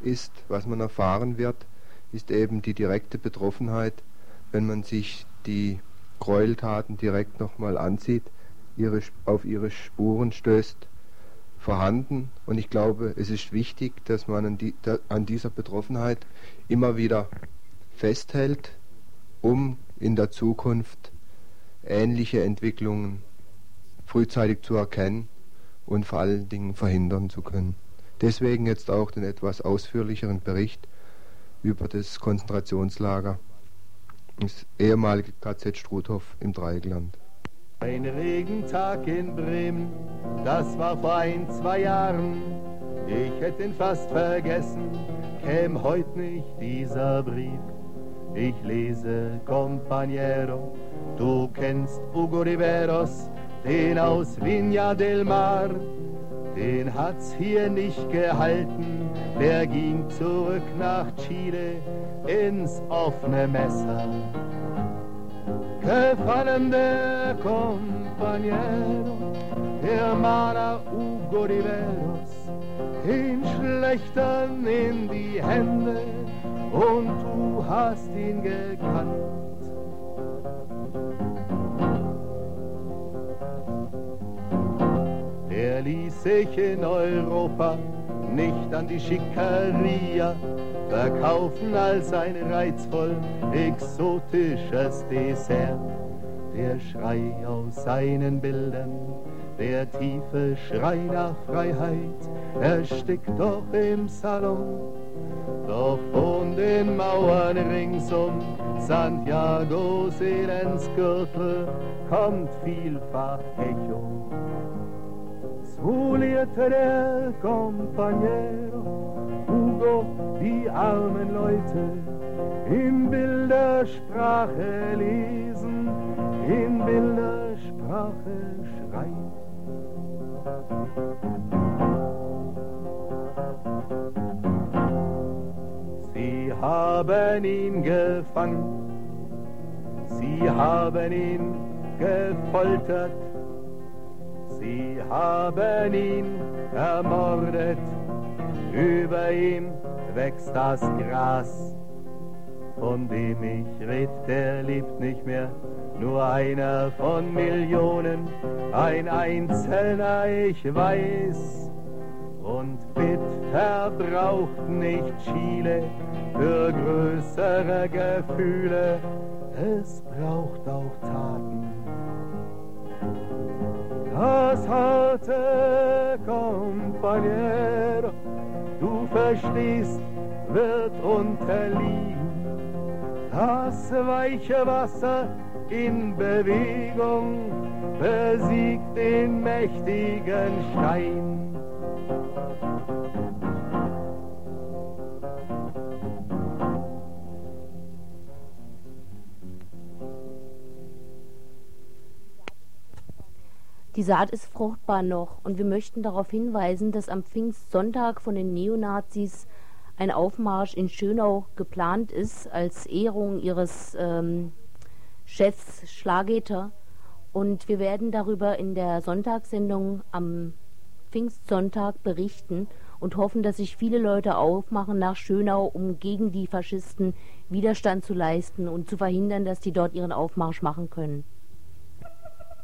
ist, was man erfahren wird, ist eben die direkte Betroffenheit, wenn man sich die Gräueltaten direkt nochmal ansieht, ihre, auf ihre Spuren stößt, vorhanden. Und ich glaube, es ist wichtig, dass man an, die, an dieser Betroffenheit immer wieder festhält, um in der Zukunft ähnliche Entwicklungen frühzeitig zu erkennen und vor allen Dingen verhindern zu können. Deswegen jetzt auch den etwas ausführlicheren Bericht über das Konzentrationslager das ehemalige KZ Struthof im Dreieckland. Ein Regentag in Bremen, das war vor ein, zwei Jahren. Ich hätte ihn fast vergessen, käm heut nicht dieser Brief. Ich lese Compañero, du kennst Hugo Riveros, den aus Viña del Mar. Den hat's hier nicht gehalten, der ging zurück nach Chile ins offene Messer. Gefallen der Compañero, Hugo Riveros, ihn schlechtern in die Hände und du hast ihn gekannt. Ließ sich in Europa nicht an die Schickeria verkaufen als ein reizvoll exotisches Dessert. Der Schrei aus seinen Bildern, der tiefe Schrei nach Freiheit, erstickt doch im Salon. Doch von den Mauern ringsum Santiagos Elendsgürtel kommt vielfach Echo. Zulierte der Compañero Hugo die armen Leute. In Bildersprache lesen, in Bildersprache schreien. Sie haben ihn gefangen, sie haben ihn gefoltert, sie haben ihn ermordet über ihm wächst das Gras, von dem ich red, der lebt nicht mehr, nur einer von Millionen, ein Einzelner, ich weiß. Und bitter braucht nicht Chile für größere Gefühle, es braucht auch Taten. Das harte Compañero du verstehst, wird unterliegen. Das weiche Wasser in Bewegung besiegt den mächtigen Stein. Die Saat ist fruchtbar noch und wir möchten darauf hinweisen, dass am Pfingstsonntag von den Neonazis ein Aufmarsch in Schönau geplant ist als Ehrung ihres ähm, Chefs Schlageter. Und wir werden darüber in der Sonntagssendung am Pfingstsonntag berichten und hoffen, dass sich viele Leute aufmachen nach Schönau, um gegen die Faschisten Widerstand zu leisten und zu verhindern, dass die dort ihren Aufmarsch machen können.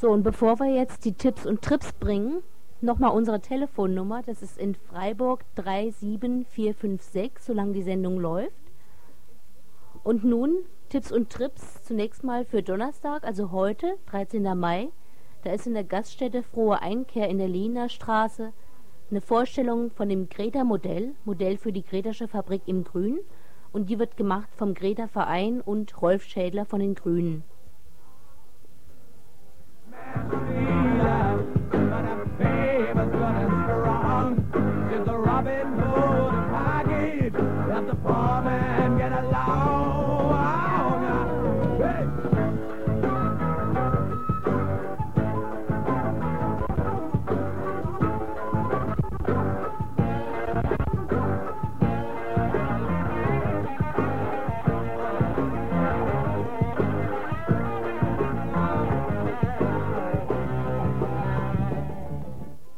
So, und bevor wir jetzt die Tipps und Trips bringen, nochmal unsere Telefonnummer. Das ist in Freiburg 37456, solange die Sendung läuft. Und nun Tipps und Trips zunächst mal für Donnerstag, also heute, 13. Mai. Da ist in der Gaststätte Frohe Einkehr in der Lehner Straße eine Vorstellung von dem Greta-Modell, Modell für die Gretasche Fabrik im Grün. Und die wird gemacht vom Greta-Verein und Rolf Schädler von den Grünen. Robin Hood, package at the farm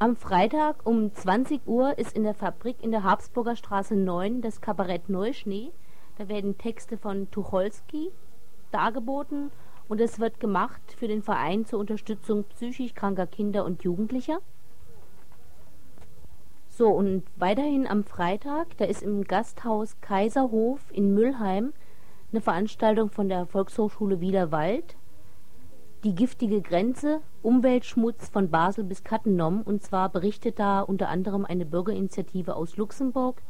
Am Freitag um 20 Uhr ist in der Fabrik in der Habsburger Straße 9 das Kabarett Neuschnee. Da werden Texte von Tucholsky dargeboten und es wird gemacht für den Verein zur Unterstützung psychisch kranker Kinder und Jugendlicher. So, und weiterhin am Freitag, da ist im Gasthaus Kaiserhof in Müllheim eine Veranstaltung von der Volkshochschule Wielerwald die giftige Grenze, Umweltschmutz von Basel bis Cattenom. Und zwar berichtet da unter anderem eine Bürgerinitiative aus Luxemburg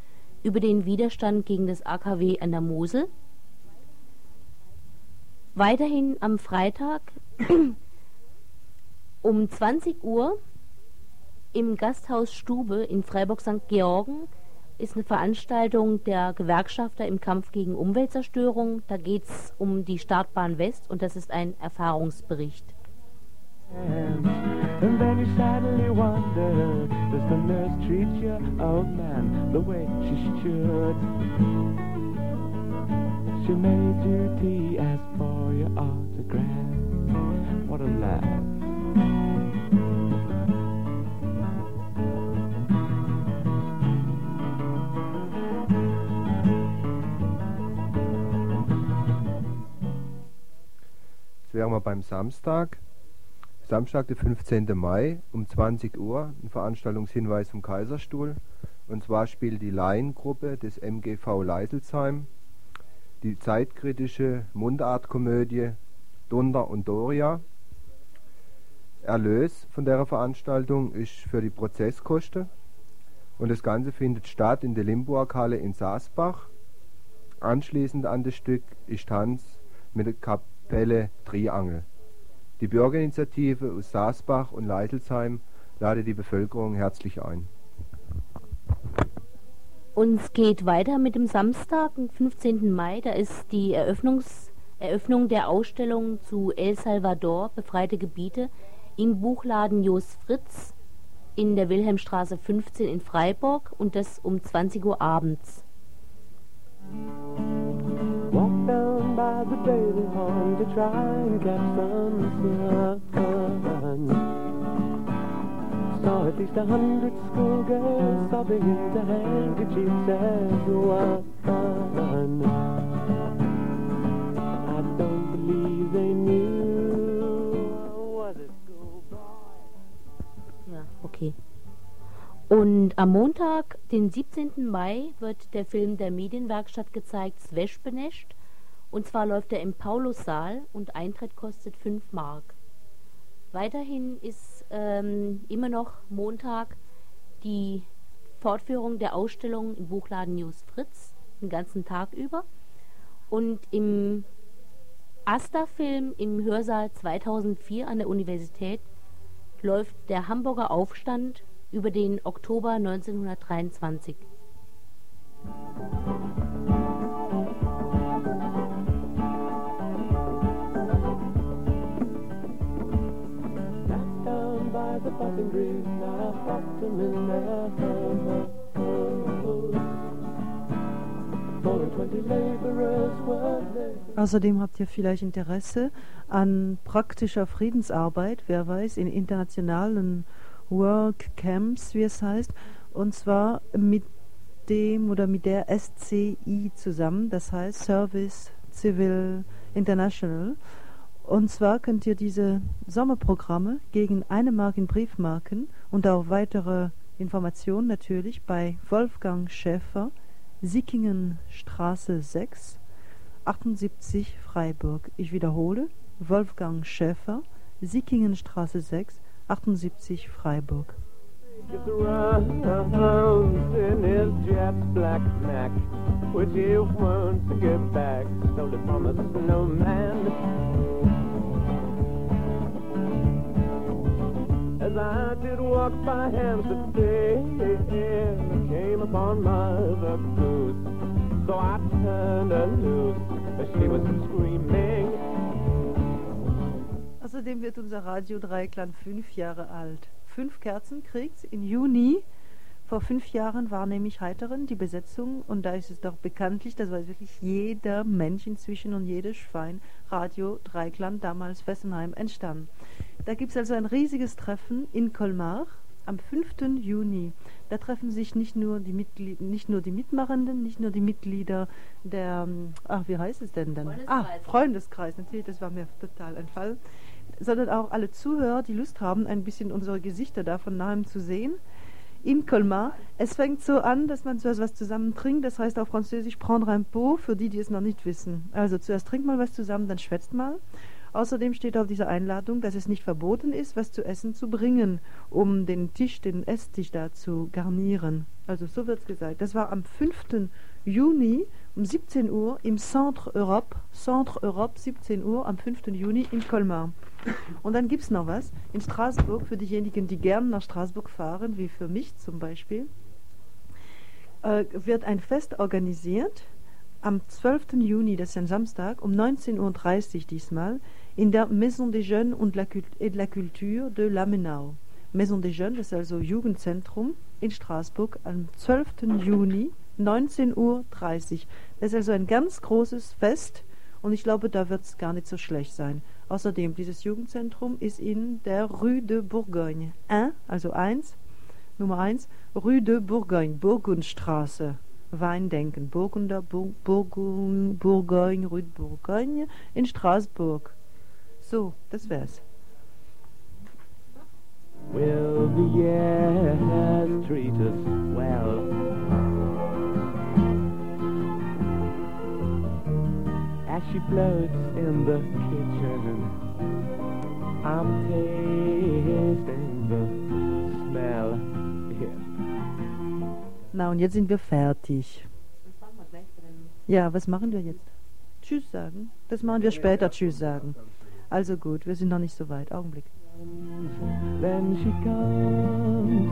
über den Widerstand gegen das AKW an der Mosel. Weiterhin am Freitag um 20 Uhr im Gasthaus Stube in Freiburg St. Georgen ist eine Veranstaltung der Gewerkschafter im Kampf gegen Umweltzerstörung. Da geht es um die Startbahn West und das ist ein Erfahrungsbericht. And then you sadly wonder, does the nurse treat your old man the way she should? She made you tea, asked for your autograph. What a laugh. Beim Samstag. Samstag, der 15. Mai um 20 Uhr, ein Veranstaltungshinweis vom Kaiserstuhl. Und zwar spielt die Laiengruppe des MGV Leiselsheim die zeitkritische Mundartkomödie Dunder und Doria. Erlös von der Veranstaltung ist für die Prozesskosten und das Ganze findet statt in der Limburg-Halle in Saasbach. Anschließend an das Stück ist Tanz mit der Kapelle Triangel. Die Bürgerinitiative aus Saasbach und Leitelsheim lade die Bevölkerung herzlich ein. Uns geht weiter mit dem Samstag, dem 15. Mai. Da ist die Eröffnungs Eröffnung der Ausstellung zu El Salvador, befreite Gebiete, im Buchladen Jos Fritz in der Wilhelmstraße 15 in Freiburg und das um 20 Uhr abends. Walk by the Bailey Pond to try and catch some sun. Saw at least a hundred schoolgirls sobbing into handkerchiefs as one. I don't believe they knew. Und am Montag, den 17. Mai, wird der Film der Medienwerkstatt gezeigt, Sveshbenescht. Und zwar läuft er im Paulussaal und Eintritt kostet 5 Mark. Weiterhin ist ähm, immer noch Montag die Fortführung der Ausstellung im Buchladen News Fritz, den ganzen Tag über. Und im Asta-Film im Hörsaal 2004 an der Universität läuft der Hamburger Aufstand über den Oktober 1923. Sat the button green, I popped them in there. Außerdem habt ihr vielleicht Interesse an praktischer Friedensarbeit, wer weiß, in internationalen Workcamps, wie es heißt, und zwar mit dem oder mit der SCI zusammen, das heißt Service Civil International. Und zwar könnt ihr diese Sommerprogramme gegen eine Mark in Briefmarken und auch weitere Informationen natürlich bei Wolfgang Schäfer, Sickingenstraße 6, 78 Freiburg. Ich wiederhole, Wolfgang Schäfer, Sickingenstraße 6, 78 Freiburg. Mac, which he wants to get back. Stole from a snowman. As I did walk by Amsterdam, I came upon Mother Goose. So I turned her loose, but she was screaming. Außerdem wird unser Radio Dreiklang fünf Jahre alt. Fünf Kerzen kriegt im Juni. Vor fünf Jahren war nämlich Heiteren die Besetzung und da ist es doch bekanntlich, das weiß wirklich jeder Mensch inzwischen und jedes Schwein, Radio Dreiklang, damals Fessenheim, entstanden. Da gibt es also ein riesiges Treffen in Colmar am 5. Juni. Da treffen sich nicht nur die Mitglied nicht nur die Mitmachenden, nicht nur die Mitglieder der, ähm, ach, wie heißt es denn dann? Ah, Freundeskreis. Freundeskreis, natürlich, das war mir total entfallen sondern auch alle Zuhörer, die Lust haben, ein bisschen unsere Gesichter da von nahem zu sehen. In Colmar. Es fängt so an, dass man zuerst was zusammen trinkt. Das heißt auf Französisch prendre un pot, für die, die es noch nicht wissen. Also zuerst trinkt mal was zusammen, dann schwätzt mal. Außerdem steht auf dieser Einladung, dass es nicht verboten ist, was zu essen zu bringen, um den Tisch, den Esstisch da zu garnieren. Also so wird es gesagt. Das war am 5. Juni um 17 Uhr im Centre Europe. Centre Europe, 17 Uhr am 5. Juni in Colmar. Und dann gibt es noch was. In Straßburg, für diejenigen, die gern nach Straßburg fahren, wie für mich zum Beispiel, äh, wird ein Fest organisiert am 12. Juni, das ist ein Samstag, um 19.30 Uhr diesmal, in der Maison des Jeunes und de la Culture de Lamenau. Maison des Jeunes, das ist also Jugendzentrum in Straßburg am 12. Juni, 19.30 Uhr. Das ist also ein ganz großes Fest und ich glaube, da wird es gar nicht so schlecht sein. Außerdem, dieses Jugendzentrum ist in der Rue de Bourgogne. 1, also 1, Nummer 1, Rue de Bourgogne, Burgundstraße. Weindenken, Burgunder, Bur Burgun, Bourgogne, Rue de Bourgogne in Straßburg. So, das wär's. Will the years treat us well? As she floats in the kitchen, I'm tasting the smell. Yeah. Na, und jetzt sind wir fertig. Ja, was machen wir jetzt? Tschüss sagen? Das machen wir später, Tschüss sagen. Also gut, wir sind noch nicht so weit. Augenblick. Then she comes,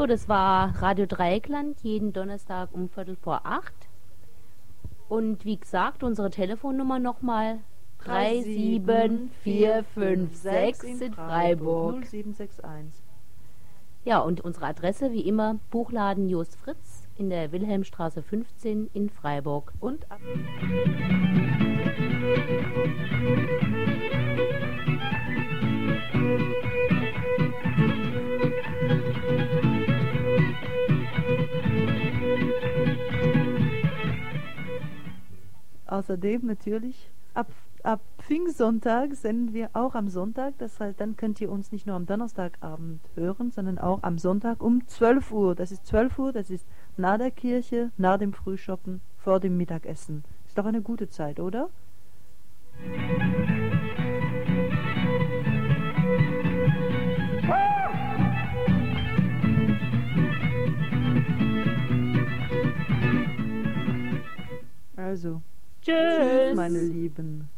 So, das war Radio Dreieckland jeden Donnerstag um Viertel vor acht. Und wie gesagt, unsere Telefonnummer nochmal 37456 in Freiburg. 0761. Ja, und unsere Adresse wie immer Buchladen Jost Fritz in der Wilhelmstraße 15 in Freiburg. Und ab Außerdem natürlich ab, ab Pfingstsonntag senden wir auch am Sonntag. Das heißt, dann könnt ihr uns nicht nur am Donnerstagabend hören, sondern auch am Sonntag um 12 Uhr. Das ist 12 Uhr, das ist nach der Kirche, nach dem Frühschoppen, vor dem Mittagessen. Ist doch eine gute Zeit, oder? Also, Tschüss. meine Lieben.